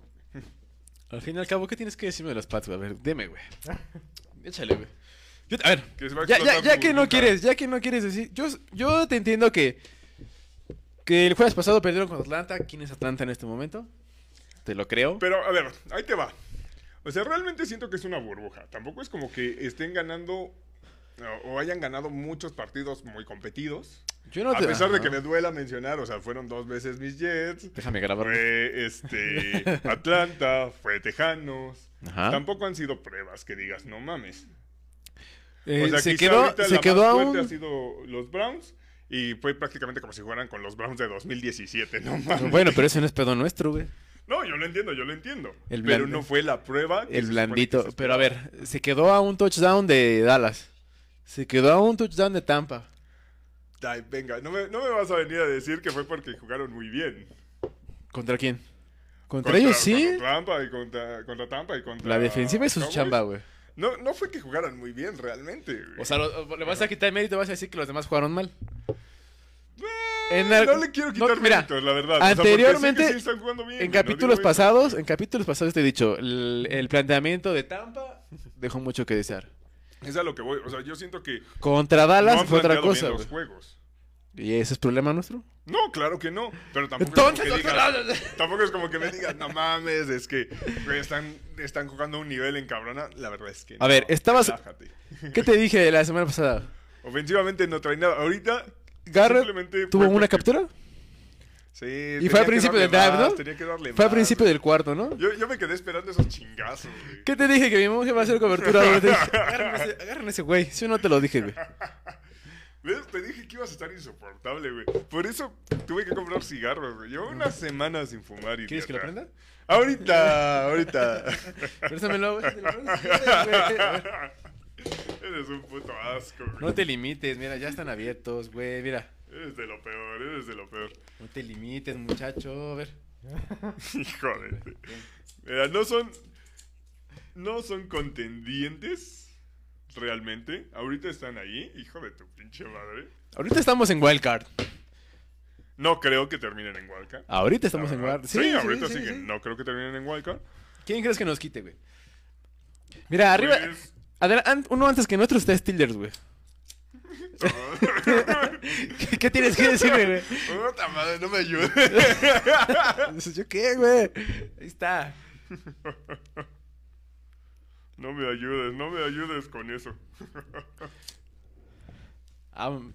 Al fin y al cabo, ¿qué tienes que decirme de los Pats, güey? A ver, dime, güey. Échale, güey. Yo- a ver, Que a ya, que no quieres, ya que no quieres decir, yo, yo te entiendo que que el jueves pasado perdieron con Atlanta. ¿Quién es Atlanta en este momento? Te lo creo. Pero, a ver, ahí te va. O sea, realmente siento que es una burbuja. Tampoco es como que estén ganando o- hayan ganado muchos partidos muy competidos. Yo no A te- pesar de que me duela mencionar, o sea, fueron dos veces mis Jets. Déjame grabar. Fue este Atlanta, fue Tejanos. Ajá. Tampoco han sido pruebas que digas, no mames. Eh, o sea, se quedó, se la quedó más ha sido los Browns y fue prácticamente como si fueran con los Browns de 2017, no mames. Bueno, pero ese no es pedo nuestro, güey. No, yo lo entiendo, yo lo entiendo. El pero no fue la prueba. que El blandito. que Pero a ver, se quedó a un touchdown de Dallas. Se quedó a un touchdown de Tampa. Ay, venga, no me, no me vas a venir a decir que fue porque jugaron muy bien. ¿Contra quién? Contra, ellos sí. Contra Tampa y contra, contra Tampa y contra La defensiva es su chamba, güey. No, no fue que jugaran muy bien realmente. güey. O sea, lo- le vas a quitar mérito, vas a decir que los demás jugaron mal. Eh, el- no le quiero quitar no, mira, méritos, la verdad. O sea, porque anteriormente, sí están bien, En güey, no capítulos eso. pasados, en capítulos pasados te he dicho, el, el planteamiento de Tampa dejó mucho que desear. Es a lo que voy. O sea, yo siento que Contra no Dallas han fue otra cosa, bien los juegos. ¿Y ese es problema nuestro? No, claro que no. Pero tampoco Entonces, es como que no, digas, tampoco es como que me digas, no mames, es que güey, están, están jugando a un nivel en cabrona. La verdad es que A ver, estabas- relájate. ¿Qué te dije la semana pasada? Ofensivamente no trae nada. Ahorita Garrett tuvo una porque- captura. Sí, Y fue al principio del drive, ¿no? Tenía que darle Fue al principio del cuarto, ¿no? Yo, yo me quedé esperando esos chingazos, güey. ¿Qué te dije? Que mi monje va a hacer cobertura. Agarren ese, agarren ese güey. Si no te lo dije, güey. ¿Ves? Te dije que ibas a estar insoportable, güey. Por eso tuve que comprar cigarros, güey. Llevo una semana sin fumar y. ¿Quieres que lo prenda? Ahorita, ahorita. Préstamelo, güey. Eres un puto asco, güey. No te limites, mira, ya están abiertos, güey. Mira, Eres de lo peor, eres de lo peor. no te limites, muchacho. A ver. Hijo de... Mira, no son... No son contendientes, realmente. Ahorita están ahí, hijo de tu pinche madre. Ahorita estamos en Wildcard. No creo que terminen en Wildcard. Ahorita estamos en. Wildcard. Sí, ahorita siguen. No creo que terminen en Wildcard. ¿Quién crees que nos quite, güey? Mira, arriba. Pues, adela- an- uno antes que nuestro está Steelers, güey. ¿Qué, qué tienes que decirme, güey? Puta madre, no me ayudes. Dices, ¿Yo qué, güey? Ahí está. No me ayudes, no me ayudes con eso. Ah, mm,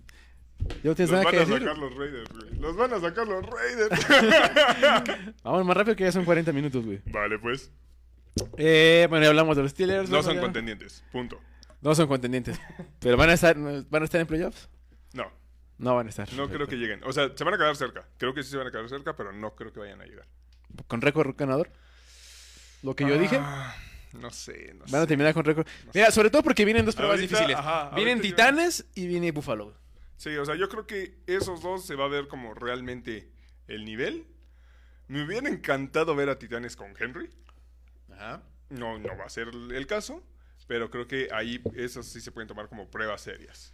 ¿Ya no tienes Los van que a decir? sacar los Raiders, güey. Los van a sacar los Raiders. Vamos más rápido que ya son 40 minutos, güey. vale, pues. Eh, bueno, ya hablamos de los Steelers. No ¿no? son contendientes. Punto. No son contendientes. ¿Pero van a estar, van a estar en playoffs? No, No van a estar. no creo que lleguen. O sea, se van a quedar cerca. Creo que sí se van a quedar cerca, pero no creo que vayan a llegar. ¿Con récord ganador? Lo que yo dije. No sé, no Van a sé. terminar con récord. Mira, sobre todo porque vienen dos pruebas Ahorita, difíciles. ajá, vienen yo- Titanes y viene Buffalo. Sí, o sea, yo creo que esos dos se va a ver como realmente el nivel. Me hubiera encantado ver a Titanes con Henry. Ajá. No, no va a ser el caso, pero creo que ahí esos sí se pueden tomar como pruebas serias.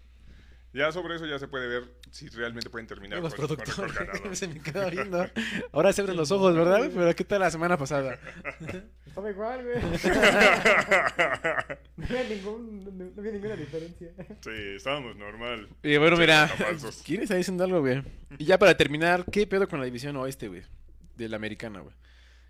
Ya sobre eso ya se puede ver si realmente pueden terminar con, con productor, récord ganador. se me queda viendo. Ahora se abren los ojos, ¿verdad? Pero ¿qué tal la semana pasada? Estaba igual, güey. No había, ningún, no, no había ninguna diferencia. Sí, estábamos normal. Y bueno, mira. ¿quién está diciendo algo, güey? Y ya para terminar, ¿qué pedo con la división oeste, güey? De la americana, güey.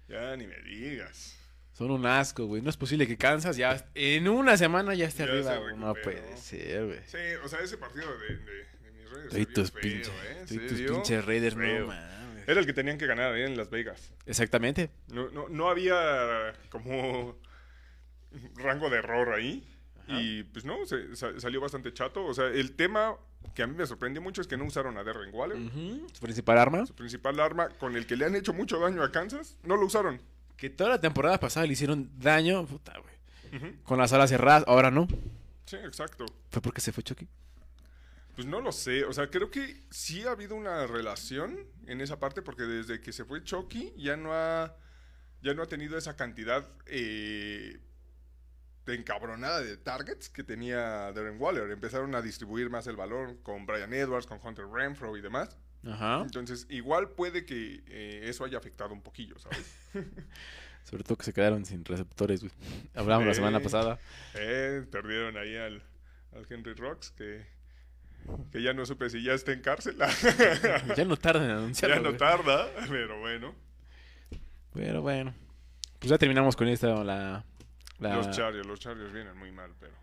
Ya ni me digas. Son un asco, güey. No es posible que Kansas ya en una semana ya esté Ya arriba, güey. No puede ser, güey. Sí, o sea, ese partido de, de, de mis Raiders. Y se vio tus feo, pinches, ¿eh? y Se tus pinches Raiders, feo. no mames. Era el que tenían que ganar ahí en Las Vegas. Exactamente. No, no, no había como rango de error ahí. Y pues no, se- sa- salió bastante chato. O sea, el tema que a mí me sorprendió mucho es que no usaron a Derren Waller. Su principal arma. Su principal arma con el que le han hecho mucho daño a Kansas, no lo usaron. Que toda la temporada pasada le hicieron daño, puta, güey. Con las alas cerradas, ahora no. Sí, exacto. ¿Fue porque se fue Chucky? Pues no lo sé, o sea, creo que sí ha habido una relación en esa parte porque desde que se fue Chucky ya no ha, ya no ha tenido esa cantidad eh, de encabronada de targets que tenía Darren Waller. Empezaron a distribuir más el valor con Brian Edwards, con Hunter Renfro y demás. Ajá. Entonces, igual puede que eh, eso haya afectado un poquillo, ¿sabes? Sobre todo que se quedaron sin receptores, güey. Hablamos la semana pasada. Eh, perdieron ahí al, al Henry Rocks que, que ya no supe si ya está en cárcel. Ya no tardan en anunciarlo. ya no güey. tarda, pero bueno. Pero bueno. Pues ya terminamos con esta, la... la- Los Chargers, los Chargers vienen muy mal, pero.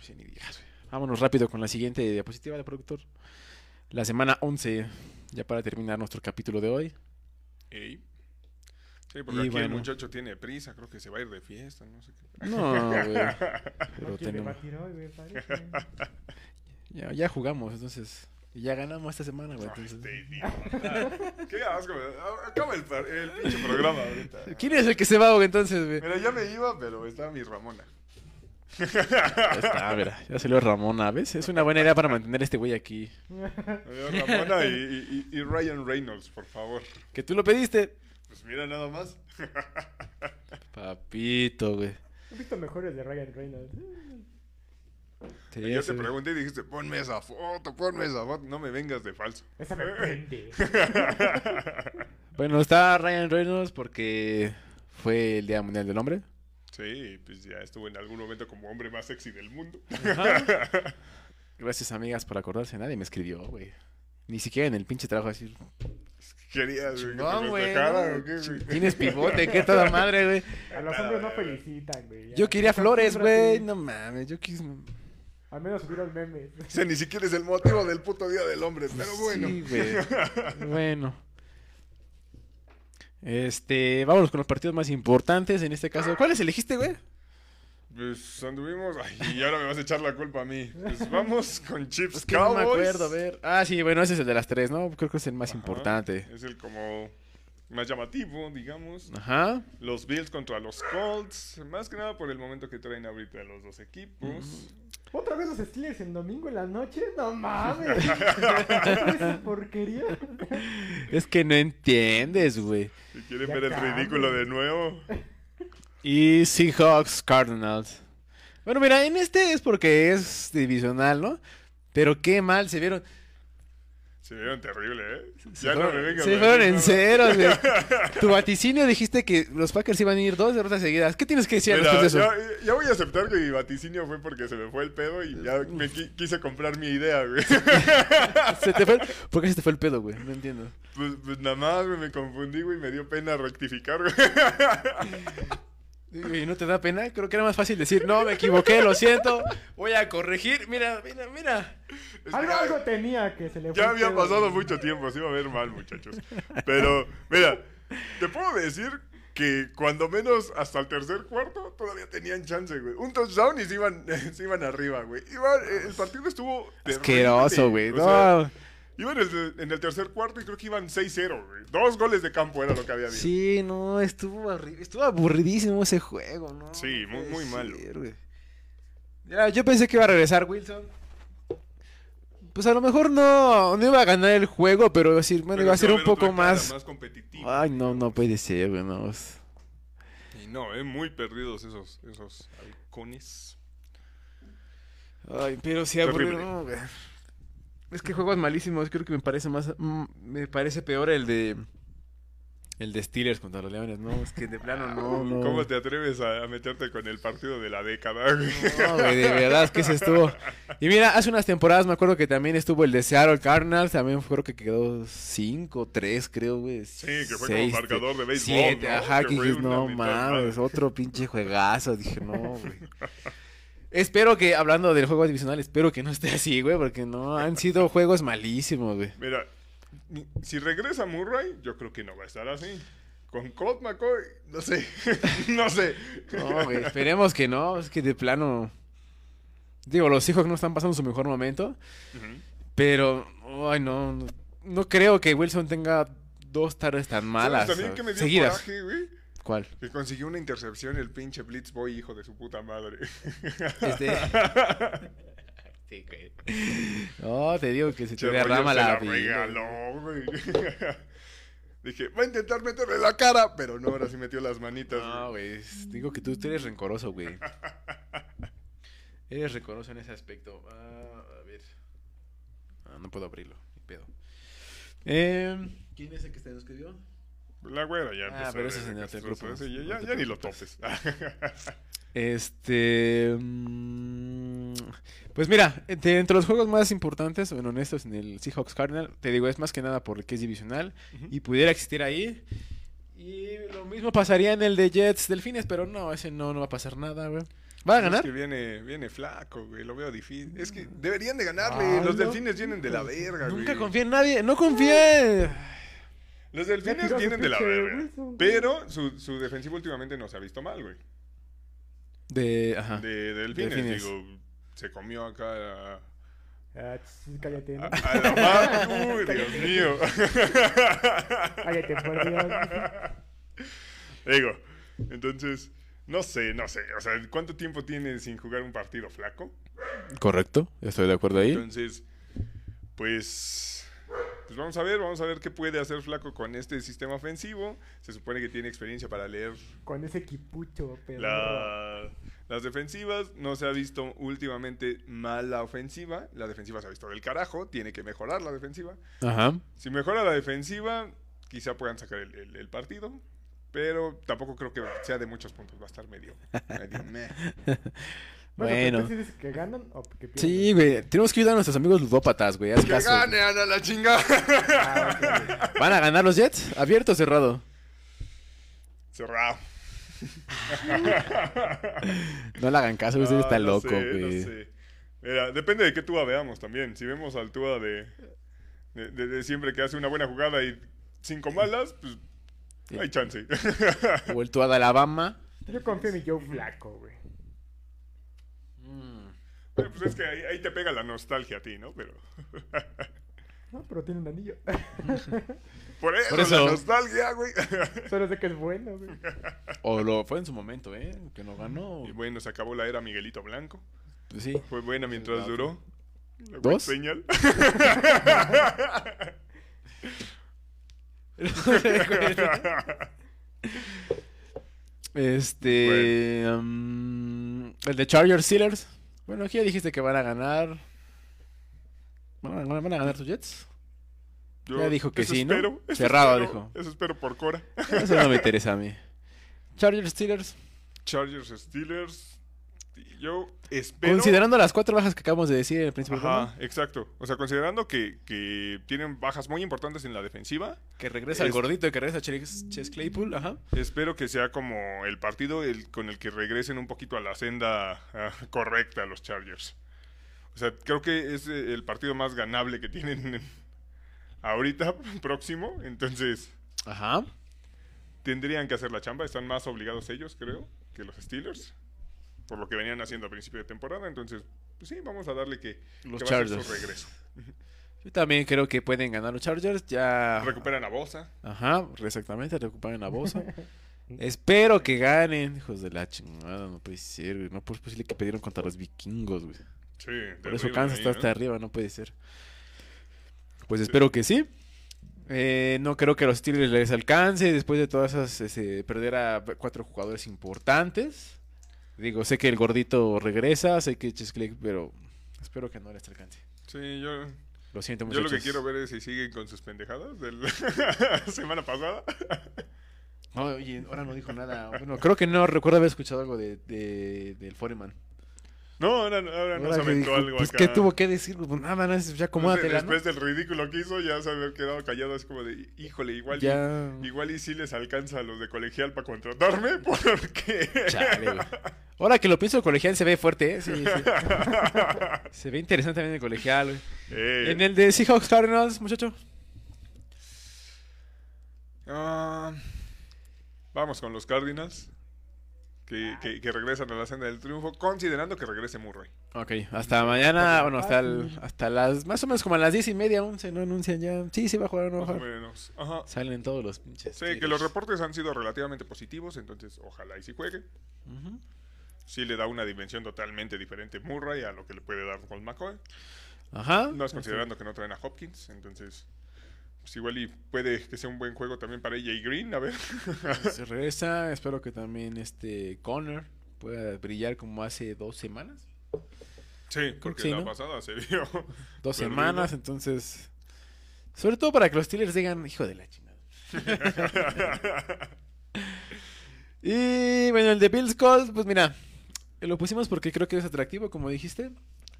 Sí, ni digas, güey. Vámonos rápido con la siguiente diapositiva del productor. La semana 11, ya para terminar nuestro capítulo de hoy. Ey. Sí, porque Y aquí el muchacho tiene prisa, creo que se va a ir de fiesta, no sé qué. No, güey. Pero No quiere tenemos- debatir hoy, güey, parece. ya, ya jugamos, entonces. y Ya ganamos esta semana, güey. Entonces- este. Qué asco, güey. Acaba el, par- el pinche programa ahorita. ¿Quién es el que se va, güey, entonces, güey? Mira, ya me iba, pero estaba mi Ramona. Ya está, mira. Ya salió Ramona, ¿ves? Es una buena idea para mantener a este güey aquí. Ramona y, y- y- y Ryan Reynolds, por favor. Que tú lo pediste. Pues mira nada más. Papito, güey. He visto mejores de Ryan Reynolds. Sí, yo ese, te pregunté y dijiste, ponme esa foto, ponme esa foto. No me vengas de falso. Esa me prende. Bueno, está Ryan Reynolds porque fue el Día Mundial del Hombre. Sí, pues ya estuvo en algún momento como hombre más sexy del mundo. Gracias, amigas, por acordarse. Nadie me escribió, güey. Ni siquiera en el pinche trabajo así. Querías güey, ¿no? ¿o güey? Tienes pivote, qué toda madre, güey. A los hombres no felicitan, güey. Yo quería flores, güey. No mames, yo quise. Al menos subieron memes. Ese ni siquiera es el motivo del puto día del hombre, pero bueno. Sí, güey. bueno. Este, vámonos con los partidos más importantes en este caso. ¿Cuáles elegiste, güey? Pues anduvimos. Ay, y ahora me vas a echar la culpa a mí. Pues vamos con Chips Es que no me Cowboys. acuerdo, a ver. Ah, sí, bueno, ese es el de las tres, ¿no? Creo que es el más Ajá. importante. Es el como más llamativo, digamos. Ajá. Los Bills contra los Colts. Más que nada por el momento que traen ahorita los dos equipos. ¿Otra vez los Steelers en domingo en la noche? No mames. ¿Otra vez esa porquería? Es que no entiendes, güey. Si quieren Ya ver el ridículo de nuevo. Y Seahawks Cardinals. Bueno, mira, en este es porque es divisional, ¿no? Pero qué mal se vieron. Se vieron terrible, ¿eh? Se ya no fueron, me se fueron en ceros, güey. Tu vaticinio dijiste que los Packers iban a ir dos derrotas seguidas. ¿Qué tienes que decir Mira, después de eso? ya, ya voy a aceptar que mi vaticinio fue porque se me fue el pedo y ya me qui- quise comprar mi idea, güey. Se te fue... ¿Por qué se te fue el pedo, güey? No entiendo. Pues, pues nada más, güey, me confundí, güey, me dio pena rectificar, güey. ¿Y no te da pena? Creo que era más fácil decir, no, me equivoqué, lo siento, voy a corregir. Mira, mira, mira. Algo, que algo tenía que se le fue. ya había pasado mucho tiempo, se iba a ver mal, muchachos. Pero, mira, te puedo decir que cuando menos hasta el tercer cuarto todavía tenían chance, güey. Un touchdown y se iban, se iban arriba, güey. Iban- el partido estuvo Asqueroso, güey. o sea, No. Iban en el, en el tercer cuarto y creo que iban 6-0, güey. Dos goles de campo era lo que había habido. Sí, no, estuvo, estuvo aburridísimo ese juego, ¿no? Sí, muy- muy malo. Ya, yo pensé que iba a regresar Wilson. Pues a lo mejor no, no iba a ganar el juego, pero iba a decir, bueno, Pero iba a ser un poco más... más competitivo. Ay, no, no puede ser, güey, no. Y no, eh, muy perdidos esos, esos halcones. Ay, pero sí aburrido, no, güey. Es que juegos malísimos, creo que me parece más... mm, me parece peor el de... El de Steelers contra los Leones, no, es que de plano no, no. ¿Cómo te atreves a, a meterte con el partido de la década, güey? No, güey, de verdad es que se estuvo. Y mira, hace unas temporadas me acuerdo que también estuvo el de Seattle Cardinals, también creo que quedó 5, 3, creo, güey. Sí, que fue como marcador de béisbol, 7, ¿no? ajá, Que dije, no mames, madre". otro pinche juegazo. Dije, no, güey. Espero que, hablando del juego divisional, espero que no esté así, güey, porque no, han sido juegos malísimos, güey. Mira, si regresa Murray, yo creo que no va a estar así. Con Colt McCoy, no sé, no sé. No, güey, esperemos que no, es que de plano... Digo, los hijos no están pasando su mejor momento. Pero, ay, no, no, no creo que Wilson tenga dos tardes tan ¿Sabes malas. también que me dio seguidas. coraje, güey? ¿Cuál? Que consiguió una intercepción el pinche Blitzboy, hijo de su puta madre. Este. sí, güey. No, te digo que se te derrama Rogers la se la regaló, güey. Dije, va a intentar meterle la cara, pero no, ahora sí metió las manitas. No, güey. Digo que tú, tú eres rencoroso, güey. Eres rencoroso en ese aspecto. Ah, a ver. Ah, no puedo abrirlo. Ni pedo. Eh, ¿Quién es el que te escribió? La güera ya Ah, empezó. pero ese es en de- grupo. ese Ya, No te ya ni lo topes. Este. mm, Pues mira, entre los juegos más importantes, bueno, honestos, en el Seahawks Cardinal, te digo, es más que nada porque es divisional y pudiera existir ahí. Y lo mismo pasaría en el de Jets Delfines, pero no, ese no, no va a pasar nada, güey. ¿Va a Es ganar? que viene, viene flaco, güey. Lo veo difícil. Es que deberían de ganarle. Ay, Los no. delfines vienen de la verga, güey. Nunca confía en nadie, no confía. Los delfines vienen de la verga. Pero su, su defensiva últimamente no se ha visto mal, güey. De, ajá. De, de delfines, Delfines. digo. Se comió acá a, Ah, cállate, ¿no? a- a la mar. Uy, Dios mío. Cállate, por Dios. Digo, entonces, no sé, no sé. O sea, ¿cuánto tiempo tiene sin jugar un partido flaco? Correcto, estoy de acuerdo ahí. Entonces, pues, pues vamos a ver, vamos a ver qué puede hacer Flaco con este sistema ofensivo. Se supone que tiene experiencia para leer Con ese equipucho, pero. la- las defensivas. No se ha visto últimamente mal la ofensiva. La defensiva se ha visto del carajo. Tiene que mejorar la defensiva. Ajá. Si mejora la defensiva, quizá puedan sacar el, el- el partido. Pero tampoco creo que sea de muchos puntos. Va a estar medio, medio meh. Bueno, Bueno. pero ¿tú sí dices que ganan o que pierden? Sí, güey. Tenemos que ayudar a nuestros amigos ludópatas, güey. Haz ¡Que caso. gane, Ana, la chingada! Ah. ¿Van a ganar los Jets? ¿Abierto o cerrado? Cerrado. No le hagan caso, usted Ah, está no loco, sé, no güey. sé. Mira, depende de qué Tua veamos también. Si vemos al Tua de, de, de- de siempre que hace una buena jugada y cinco malas, pues Sí. hay chance. Vuelto a Alabama. Yo confío en mi Joe Flaco, güey. Pues es que ahí, ahí te pega la nostalgia a ti, ¿no? Pero No, pero tiene un anillo. por eso, Por eso. la nostalgia, güey. Solo sé que es bueno, güey. O lo fue en su momento, ¿eh? Que no ganó. y bueno, se acabó la era Miguelito Blanco. Pues sí. Fue buena mientras duró. La ¿Dos? Señal. Este. um, el de Chargers Steelers. Bueno, aquí ya dijiste que van a ganar. ¿Van a, van a ganar sus Jets? Yo Ya dijo que sí, ¿no? espero, Cerrado, espero, dijo. Eso espero por Cora. Eso no me interesa a mí. Chargers Steelers. Chargers Steelers. Yo espero. Considerando las cuatro bajas que acabamos de decir en el principio Ajá, exacto. O sea, considerando que, que tienen bajas muy importantes en la defensiva, que regresa el Es- gordito y que regresa Ches Ches Claypool. Ajá. espero que sea como el partido el, con el que regresen un poquito a la senda ah, correcta los Chargers. O sea, creo que es eh, el partido más ganable que tienen ahorita, próximo. Entonces, Ajá. tendrían que hacer la chamba. Están más obligados ellos, creo, que los Steelers. Por lo que venían haciendo a principio de temporada. Entonces, pues sí, vamos a darle que, Los que va a ser Chargers. su regreso. Yo también creo que pueden ganar los Chargers. Ya. Recuperan a Bosa. Ajá, exactamente, recuperan a Bosa. Espero que ganen, hijos de la chingada, no puede ser, güey. No es posible que perdieron contra los vikingos, güey. Sí, Por eso Kansas está ¿no? hasta arriba, no puede ser. Pues espero que sí. Eh, no creo que a los Steelers les alcance después de todas esas, ese, perder a cuatro jugadores importantes. Digo, sé que el gordito regresa, sé que Chesclick, pero espero que no les alcance. Sí, yo, Lo siento, yo muchachos. lo que quiero ver es si siguen con sus pendejadas de la semana pasada. No, oye, ahora no dijo nada. Bueno, creo que no recuerdo haber escuchado algo de, de- del Foreman. No, ahora, ahora no Ahora se que aventó dijo, algo pues, acá. ¿qué tuvo que decir? Pues nada ya acomódatela, ¿no? Después del ridículo que hizo, ya se había quedado callado así como de, híjole, igual, y- igual y sí les alcanza a los de colegial para contratarme, porque... Chale. Ahora que lo pienso, el colegial se ve fuerte, ¿eh? Sí, sí. Se ve interesante también el colegial, güey. Eh, En el de Seahawks Cardinals, muchacho. ah, vamos con los Cardinals. Que, que- que regresan a la senda del triunfo, considerando que regrese Murray. Ok, hasta mañana, bueno, hasta, el- hasta las, más o menos como a las diez y media, once, ¿no? Anuncian ya. Sí, sí va a jugar o no va a Más menos. Ajá. Salen todos los pinches. Sí, que los reportes han sido relativamente positivos, entonces ojalá y si juegue. Ujú. Sí le da una dimensión totalmente diferente Murray a lo que le puede dar Colt McCoy. Ajá. No es considerando que no traen a Hopkins, entonces pues igual y puede que sea un buen juego también para AJ Green, a ver. Se regresa, espero que también este Connor pueda brillar como hace dos semanas. Sí, porque sí, la ¿no? pasada se vio. Dos semanas, entonces. Sobre todo para que los Steelers digan, hijo de la chingada. y bueno, el de Bills Colts, pues mira, lo pusimos porque creo que es atractivo, como dijiste.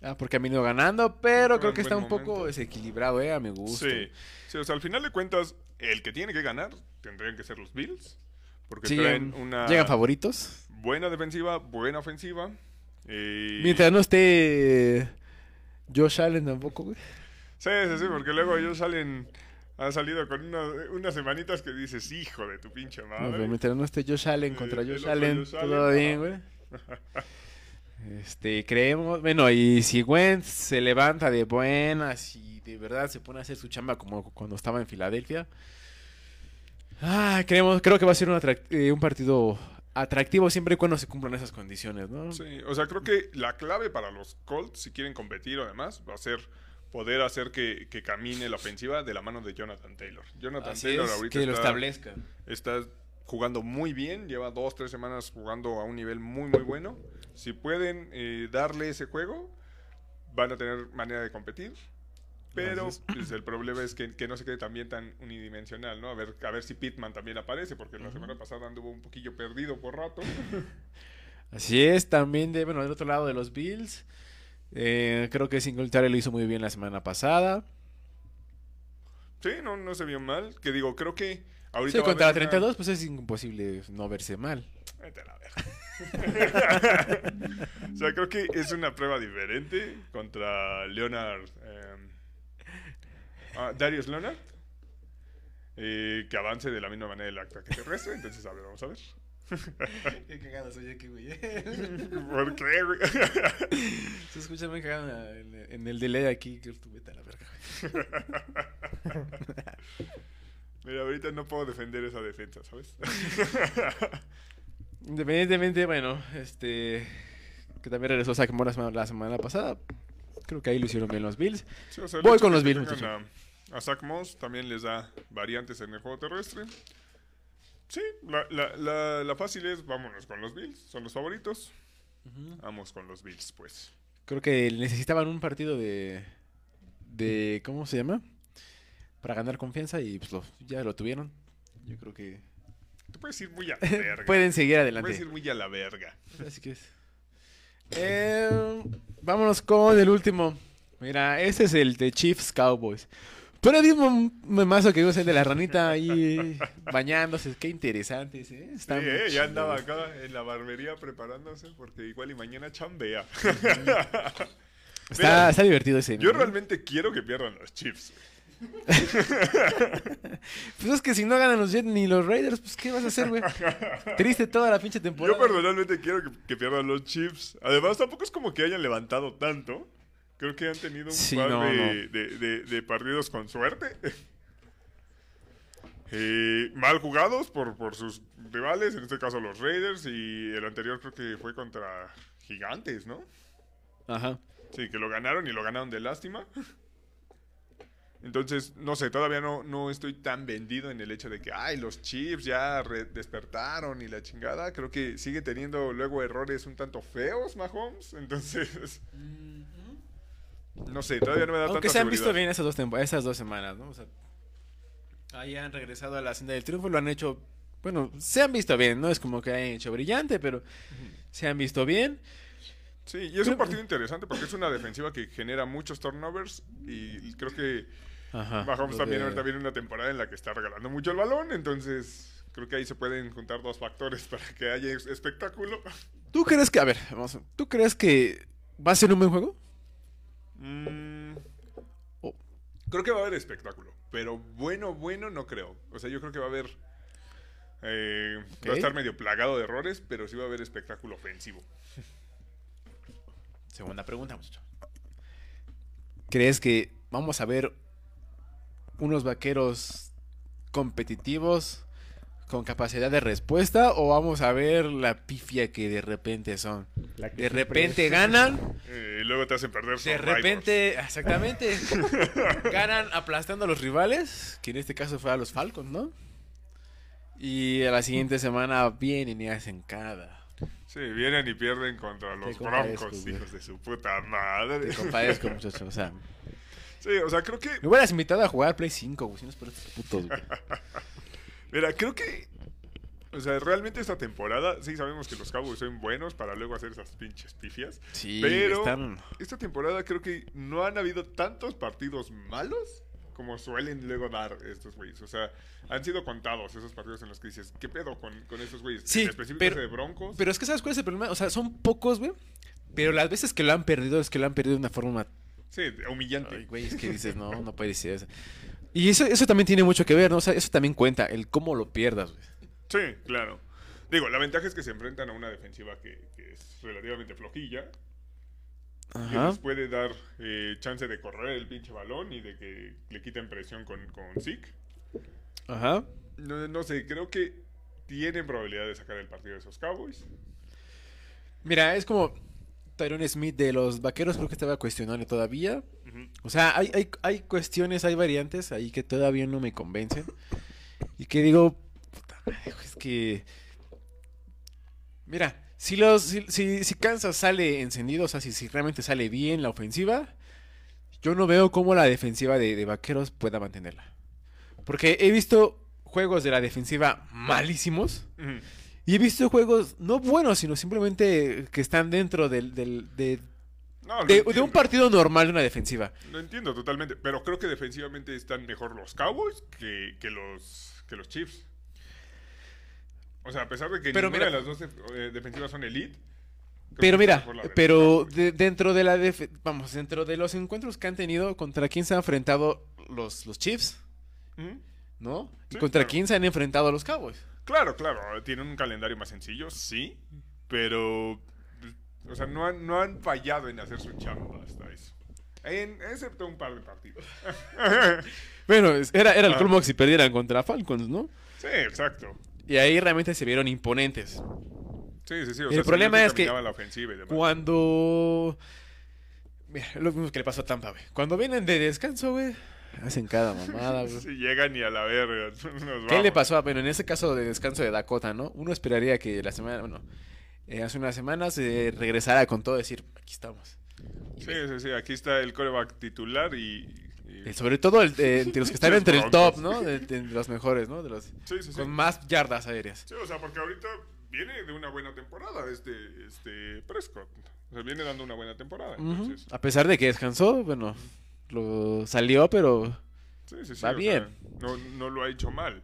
Ah, porque ha venido ganando, pero creo que está un poco desequilibrado, eh, a mi gusto. Sí. sí, o sea, al final de cuentas, el que tiene que ganar tendrían que ser los Bills. Porque Sí, traen llegan, una llegan favoritos. buena defensiva, buena ofensiva. eh, Mientras no esté Josh Allen tampoco, güey. Sí, sí, sí, porque luego ellos salen. Han salido con una- unas semanitas que dices, hijo de tu pinche No, madre. pero mientras no esté Josh Allen Eh, contra el Josh Allen, Josh todo Allen, bien, güey. Este, creemos, bueno, y si Wentz se levanta de buenas y de verdad se pone a hacer su chamba como cuando estaba en Filadelfia. Ah, creemos, creo que va a ser un, eh, un partido atractivo siempre y cuando se cumplan esas condiciones, ¿no? Sí, o sea, creo que la clave para los Colts, si quieren competir además, va a ser poder hacer que, que camine la ofensiva de la mano de Jonathan Taylor. Jonathan Así Taylor es, ahorita que lo está, establezca. está jugando muy bien, lleva dos, tres semanas jugando a un nivel muy, muy bueno. Si pueden eh, darle ese juego, van a tener manera de competir. Pero pues, el problema es que, que no se quede también tan unidimensional, ¿no? A ver, a ver si Pittman también aparece, porque la semana pasada anduvo un poquillo perdido por rato. Así es, también de, bueno, del otro lado de los Bills. eh, creo que Singletary lo hizo muy bien la semana pasada. Sí, no, no se vio mal. Que digo, creo que ahorita. Sí, contra la haber una- 32, pues es imposible no verse mal. Vete a la verga. o sea, creo que es una prueba diferente contra Leonard. ah, Darius Leonard. eh, que avance de la misma manera el ataque terrestre. Entonces, a ver, vamos a ver. Qué cagado soy aquí, güey. ¿Por qué, güey? Se escucha muy cagado en, el delay aquí. Que tú vete a la verga, güey. Mira, ahorita no puedo defender esa defensa, ¿sabes? Independientemente, bueno, este. Que también regresó Zach Moore la semana, la semana pasada. Creo que ahí lo hicieron bien los Bills. Sí, o sea, el Voy con los Bills, A, a Zach Moss también les da variantes en el juego terrestre. Sí, la, la, la, la fácil es vámonos con los Bills. Son los favoritos. Vamos con los Bills, pues. Creo que necesitaban un partido de. de ¿Cómo se llama? Para ganar confianza y pues lo- ya lo tuvieron. Yo creo que Tú puedes ir muy a la verga. pueden seguir Puedes adelante. ir muy a la verga. Así que es. Eh, vámonos con el último. Mira, este es el de Chiefs Cowboys. Pero el mismo memazo que vimos el de la ranita ahí bañándose. Qué interesante ese, ¿eh? Sí, Está muy eh, ya andaba acá en la barbería preparándose porque igual y mañana chambea. Está, Mira, está divertido ese. Yo ¿no? realmente quiero que pierdan los Chiefs. Pues es que si no ganan los Jets ni los Raiders, pues ¿qué vas a hacer, güey? Triste toda la pinche temporada. Yo personalmente quiero que, que pierdan los Chiefs. Además, tampoco es como que hayan levantado tanto. Creo que han tenido un Sí, par no, de, no. de- de- de partidos con suerte. Eh, mal jugados por, por sus rivales, en este caso los Raiders, y el anterior creo que fue contra Gigantes, ¿no? Ajá. Sí, que lo ganaron y lo ganaron de lástima. Entonces, no sé, todavía no, no estoy tan vendido en el hecho de que, ay, los Chiefs ya despertaron y la chingada. Creo que sigue teniendo luego errores un tanto feos, Mahomes. Entonces, no sé, todavía no me da Aunque tanta se han visto bien esas dos, esas dos semanas, ¿no? O sea, ahí han regresado a la senda del triunfo, lo han hecho, bueno, se han visto bien, no es como que hayan hecho brillante, pero se han visto bien. Sí, y es un partido interesante porque es una defensiva que genera muchos turnovers y creo que Ajá. Mahomes también ahorita viene una temporada en la que está regalando mucho el balón, entonces creo que ahí se pueden juntar dos factores para que haya es- espectáculo. ¿Tú crees que, a ver, vamos, a- ¿tú crees que va a ser un buen juego? Mm, creo que va a haber espectáculo, pero bueno, bueno no creo. O sea, yo creo que va a haber Eh, Va a estar medio plagado de errores, pero sí va a haber espectáculo ofensivo. Segunda pregunta, muchacho. ¿Crees que vamos a ver unos vaqueros competitivos con capacidad de respuesta o vamos a ver la pifia que de repente son? La que De repente es. ganan, Eh, y luego te hacen perder de Survivors. repente, exactamente, ganan aplastando a los rivales, que en este caso fue a los Falcons, ¿no? Y a la siguiente semana vienen y hacen cada. Sí, vienen y pierden contra los Broncos, hijos de su puta madre. Te compadezco, muchachos. O sea, Sí, o sea, creo que. me hubieras invitado a jugar Play 5, güey, si no es por estos putos, güey. Mira, creo que. O sea, realmente esta temporada, sí sabemos que los Cowboys son buenos para luego hacer esas pinches pifias. Sí, Pero- están... Esta temporada creo que no han habido tantos partidos malos como suelen luego dar estos güeyes. O sea, han sido contados esos partidos en los que dices, ¿qué pedo con, con estos güeyes? Sí, en específico pero- ese de Broncos. Pero es que ¿sabes cuál es el problema? O sea, son pocos, güey. Pero las veces que lo han perdido es que lo han perdido de una forma... sí, humillante. Ay, güey, es que dices, no, no puede ser eso. Y eso, eso también tiene mucho que ver, ¿no? O sea, eso también cuenta, el cómo lo pierdas, güey. Sí, claro. Digo, la ventaja es que se enfrentan a una defensiva que, que es relativamente flojilla. Que Ajá. les puede dar eh, chance de correr el pinche balón y de que le quiten presión con, con Zeke. Ajá. No, no sé, creo que tienen probabilidad de sacar el partido de esos Cowboys. Mira, es como Tyrone Smith de los vaqueros, creo que estaba cuestionable todavía. O sea, hay, hay, hay cuestiones, hay variantes ahí que todavía no me convencen. Y que digo, puta es que. Mira, si los si, si, si Kansas sale encendido, o sea, si, si realmente sale bien la ofensiva, yo no veo cómo la defensiva de, de vaqueros pueda mantenerla. Porque he visto juegos de la defensiva malísimos. Ujú. Y he visto juegos no buenos, sino simplemente que están dentro del, del- de, No, lo de- de entiendo. un partido normal de una defensiva. Lo entiendo totalmente, pero creo que defensivamente están mejor los Cowboys que, que los que los Chiefs. O sea, a pesar de que Pero ninguna mira- de las dos eh, defensivas son elite. Pero mira, pero de- dentro de la def- vamos, dentro de los encuentros que han tenido, ¿contra quién se han enfrentado los, los Chiefs? ¿No? ¿Y contra claro. quién se han enfrentado los Cowboys? Claro, claro, tienen un calendario más sencillo, sí, pero o sea, no han, no han fallado en hacer su chamba hasta eso. En, excepto un par de partidos. Bueno, era, era el colmo que si perdieran contra Falcons, ¿no? sí, exacto. Y ahí realmente se vieron imponentes. Sí, sí, sí. O El sea, problema es que la. Cuando... Mira, lo mismo que le pasó a Tampa, güey. Cuando vienen de descanso, güey, hacen cada mamada, güey. Si llegan y a la verga. nos ¿Qué le pasó? a- Bueno, en ese caso de descanso de Dakota, ¿no? Uno esperaría que la semana, bueno, eh, hace unas semanas eh, regresara con todo, decir, aquí estamos. Y Sí, ve, sí, sí. Aquí está el coreback titular y. eh, sobre todo el- eh, entre los que están entre el top. ¿no? De, de los mejores, ¿no? De los Sí, sí, sí. con más yardas aéreas. Sí, o sea, porque ahorita viene de una buena temporada este, este Prescott. O sea, viene dando una buena temporada. Entonces, A pesar de que descansó, bueno, lo salió, pero sí, sí, sí. Va bien. sea, no, no lo ha hecho mal.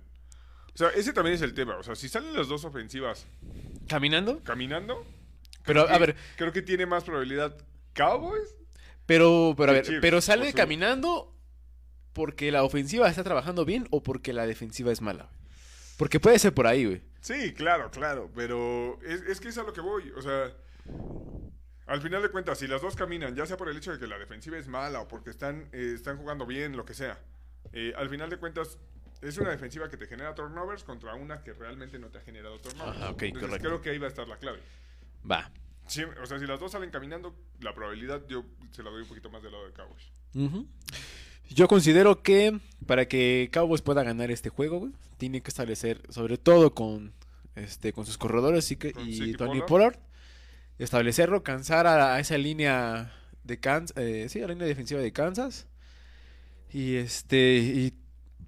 O sea, ese también es el tema. O sea, si salen las dos ofensivas caminando. caminando. Pero, a ver, Creo que tiene más probabilidad Cowboys. pero, pero a ver, Chiefs, pero sale su- caminando porque la ofensiva está trabajando bien o porque la defensiva es mala. Porque puede ser por ahí, güey. Sí, claro, claro. Pero es, es que es a lo que voy. O sea, al final de cuentas, si las dos caminan, ya sea por el hecho de que la defensiva es mala o porque están, eh, están jugando bien, lo que sea, eh, al final de cuentas es una defensiva que te genera turnovers contra una que realmente no te ha generado turnovers. Ajá, ok, Entonces, correcto. creo que ahí va a estar la clave. Va. Sí, o sea, si las dos salen caminando, la probabilidad yo se la doy un poquito más del lado de Cowboys. Yo considero que para que Cowboys pueda ganar este juego, güey, tiene que establecer, sobre todo con este con sus corredores y, que, Con y Tony Pollard. Pollard, establecerlo, cansar a, a esa línea de Kansas, sí, a la línea defensiva de Kansas y este y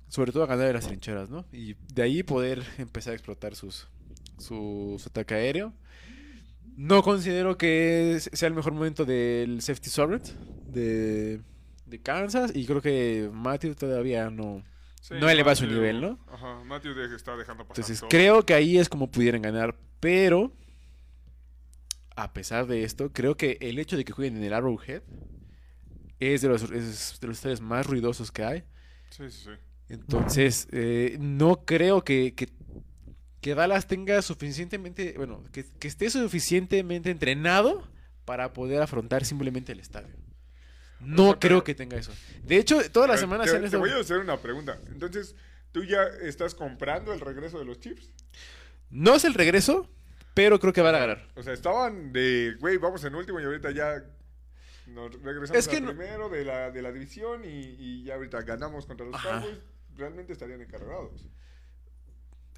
sobre todo ganar de las trincheras, ¿no? Y de ahí poder empezar a explotar sus su, su ataque aéreo. No considero que sea el mejor momento del safety servant de, de Kansas y creo que Matthew todavía no. Sí, No eleva su nivel, ¿no? Ajá, Matthew está dejando pasar Entonces todo. creo que ahí es como pudieran ganar, pero a pesar de esto, creo que el hecho de que jueguen en el Arrowhead es de los, es de los estadios más ruidosos que hay. Sí, sí, sí. Entonces, eh, no creo que, que que Dallas tenga suficientemente, bueno, que, que esté suficientemente entrenado para poder afrontar simplemente el estadio. No sea, creo pero- que tenga eso. De hecho, todas las semanas te, se han te voy a hacer una pregunta. Entonces, ¿tú ya estás comprando el regreso de los Chiefs? No es el regreso, pero creo que van a ganar. O sea, estaban de, güey, vamos en último y ahorita ya nos regresamos Es que al no- primero de la, de la división y, y ya ahorita ganamos contra los Ajá. Cowboys. Realmente estarían encargados.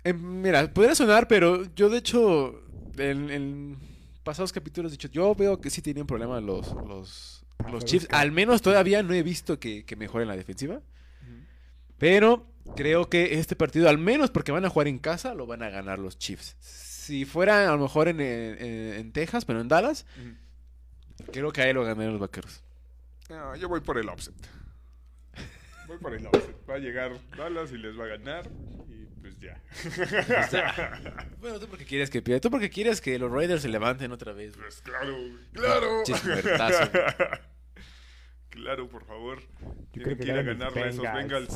Eh, mira, podría sonar, pero yo de hecho, en, en pasados capítulos he dicho, yo veo que sí tienen problemas los, los, los Chiefs. que- Al menos todavía no he visto que, que mejoren la defensiva. Pero creo que este partido, al menos porque van a jugar en casa, lo van a ganar los Chiefs. Si fuera a lo mejor en, en- en Texas, pero en Dallas, creo que ahí lo ganarían los vaqueros. No, yo voy por el offset. Voy por el offset. Va a llegar Dallas y les va a ganar. Y pues ya. Bueno, tú porque quieres que pierda. Tú porque quieres que los Raiders se levanten otra vez. güey. Pues claro, claro. Chismertazo. claro, por favor. Yo creo que ir a ganarle esos. Bengals.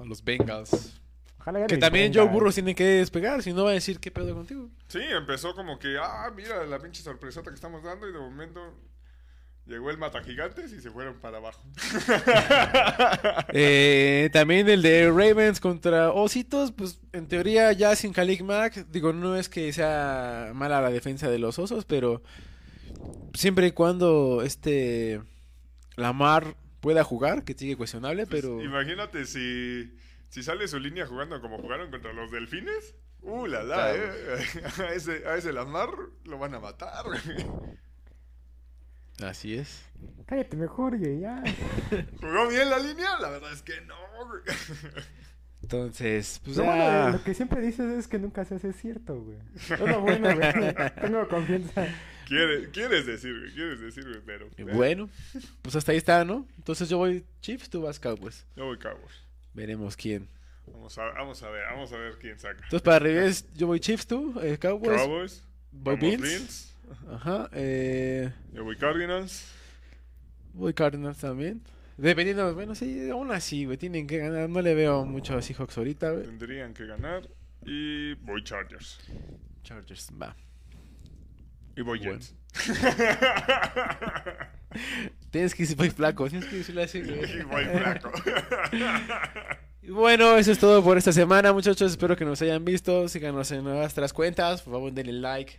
A los Bengals. Ojalá Que también Joe Bengals. Burrows tiene que despegar, si no va a decir qué pedo contigo. Sí, empezó como que, ah, mira la pinche sorpresota que estamos dando y de momento llegó el mata gigantes y se fueron para abajo. Eh, también el de Ravens contra Ositos, pues en teoría ya sin Khalil Mack, digo, no es que sea mala la defensa de los Osos, pero siempre y cuando este Lamar pueda jugar, que sigue cuestionable, Pues, pero Imagínate si, si sale su línea jugando como jugaron contra los delfines. Uh, la la, Claro. eh. A ese, a ese Lamar lo van a matar. así es. Cállate mejor, güey, ya. ¿Jugó bien la línea? La verdad es que no. güey. Entonces, pues Lo bueno ya- de lo que siempre dices es que nunca se hace cierto, güey. Es lo bueno, güey. Tengo confianza. Quieres, quieres decir, güey, quieres decir, güey, pero. bueno, pues hasta ahí está, ¿no? Entonces yo voy Chiefs, tú vas Cowboys. Yo voy Cowboys. Veremos quién. Vamos a, vamos a ver, vamos a ver quién saca. Entonces para revés, yo voy Chiefs, tú, eh, Cowboys. Cowboys. Voy Bills. Ajá, eh... Yo voy Cardinals. Voy Cardinals también. Dependiendo, bueno, sí, aún así, güey, tienen que ganar. No le veo mucho a Seahawks ahorita, güey. Tendrían que ganar. Y voy Chargers. Chargers, va. Y voy Bueno. Jets. Tienes que decir, voy flaco, tienes que decirlo así, voy flaco. Bueno, eso es todo por esta semana, muchachos. Espero que nos hayan visto. Síganos en nuestras cuentas. Por favor, denle like.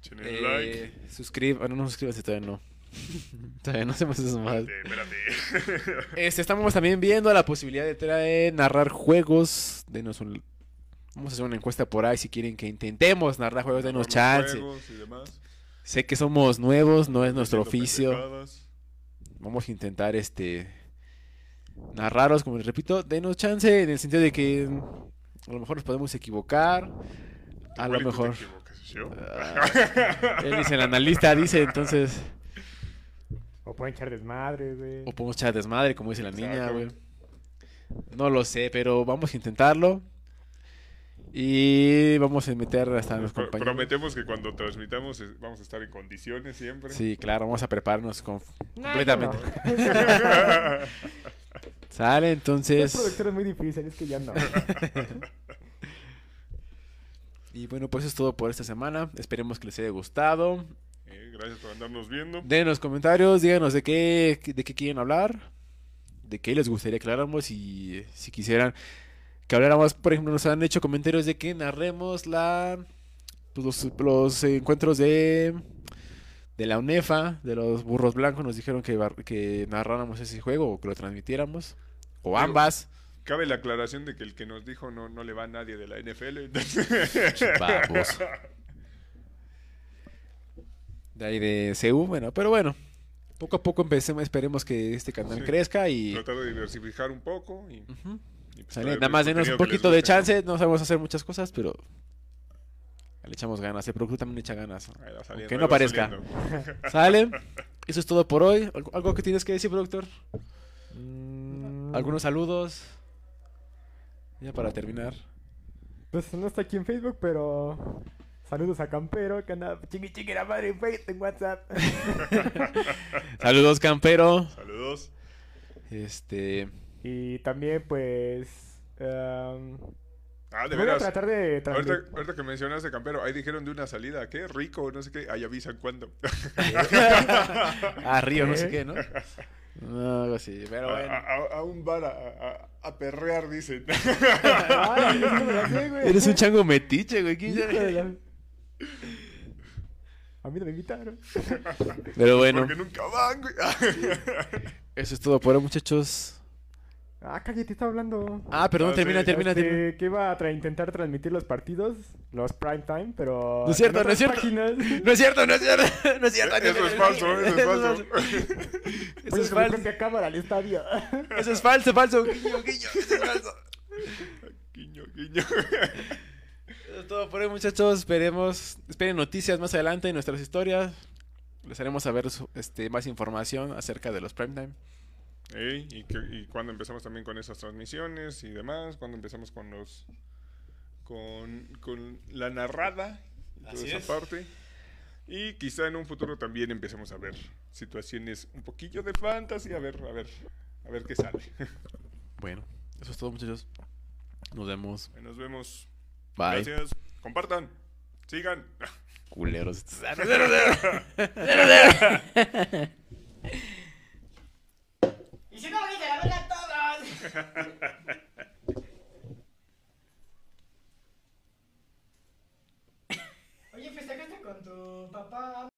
Echen el Eh, like. suscrib- bueno, no suscríbanse todavía, no. todavía no hacemos eso más. Espérate, espérate. Este, estamos también viendo la posibilidad de traer, narrar juegos. Denos un... Vamos a hacer una encuesta por ahí si quieren que intentemos narrar juegos, denos chance. juegos y demás. Sé que somos nuevos, no es nuestro oficio. pendejadas. Vamos a intentar este narraros, como les repito, denos chance en el sentido de que a lo mejor nos podemos equivocar. A lo mejor. ¿yo? Ah, él dice, el analista dice, entonces. O pueden echar desmadre, güey. O podemos echar desmadre, como dice la niña, güey. No lo sé, pero vamos a intentarlo. Y vamos a meter hasta los compañeros. Prometemos que cuando transmitamos eh, vamos a estar en condiciones siempre. Sí, claro, vamos a prepararnos con- No, completamente. no. Sale, entonces. productor es muy difícil, es que ya no. Y bueno, pues eso es todo por esta semana. Esperemos que les haya gustado. Eh, gracias por andarnos viendo. Denos comentarios, díganos de qué, de qué quieren hablar, de qué les gustaría que habláramos y si quisieran que habláramos, por ejemplo, nos han hecho comentarios de que narremos la pues, los, los encuentros de de la UNEFA, de los burros blancos, nos dijeron que, narráramos ese juego o que lo transmitiéramos, o Pero- ambas. Cabe la aclaración de que el que nos dijo no, no le va a nadie de la NFL. Baboso. De ahí de CU, bueno, pero bueno, poco a poco empecemos, esperemos que este canal Sí. crezca y... Tratar de diversificar un poco y pues Sale, nada más denos un que poquito de chance, no sabemos hacer muchas cosas, pero le echamos ganas, el producto también le echa ganas. Ahí no parezca. ¿Sale? Eso es todo por hoy. ¿Algo, algo que tienes que decir, productor? Mm, ¿Algunos saludos? Ya para terminar. Pues no está aquí en Facebook, pero. Saludos a Campero, que anda chingui chingui la madre en Facebook, en WhatsApp. Saludos, campero. Saludos. Este... y también, pues. em, Ah, de Voy a tratar de Ahorita, ahorita que mencionaste Campero, ahí dijeron de una salida, ¿qué? Rico, no sé qué, ahí avisan cuándo. Ah, Río, no sé ¿Eh? qué, ¿no? No, algo así, pero A, bueno. a- a un bar a, a- a perrear, dicen. Ay, güey. Eres un chango metiche, güey. A mí no me invitaron. Pero bueno, Porque nunca van, güey. eso es todo por hoy, muchachos. Ah, cállate, está hablando. Ah, perdón, Ah, termina, sí, termina, Este, termina. que iba a tra- intentar transmitir los partidos, los prime time, pero. No es cierto, no es cierto. páginas. No es cierto, no es cierto, no es cierto. Eso es falso, eso es falso. Eso es falso. propia cámara al estadio. Eso es falso, falso. Guiño, guiño, eso es falso. Guiño, guiño. Eso es todo por hoy, muchachos. Esperemos, esperen noticias más adelante en nuestras historias. Les haremos saber este, más información acerca de los primetime. Ey, y, que- y cuando empezamos también con esas transmisiones y demás, cuando empezamos con los con, con la narrada y toda Así esa es. parte. Y quizá en un futuro también empecemos a ver situaciones un poquillo de fantasy, a ver, a ver, a ver qué sale. Bueno, eso es todo, muchachos. Nos vemos. Nos vemos. Bye. Gracias. Compartan. Sigan. Culeros. Y si no, dice la verga a todos. Oye, festejaste con tu papá.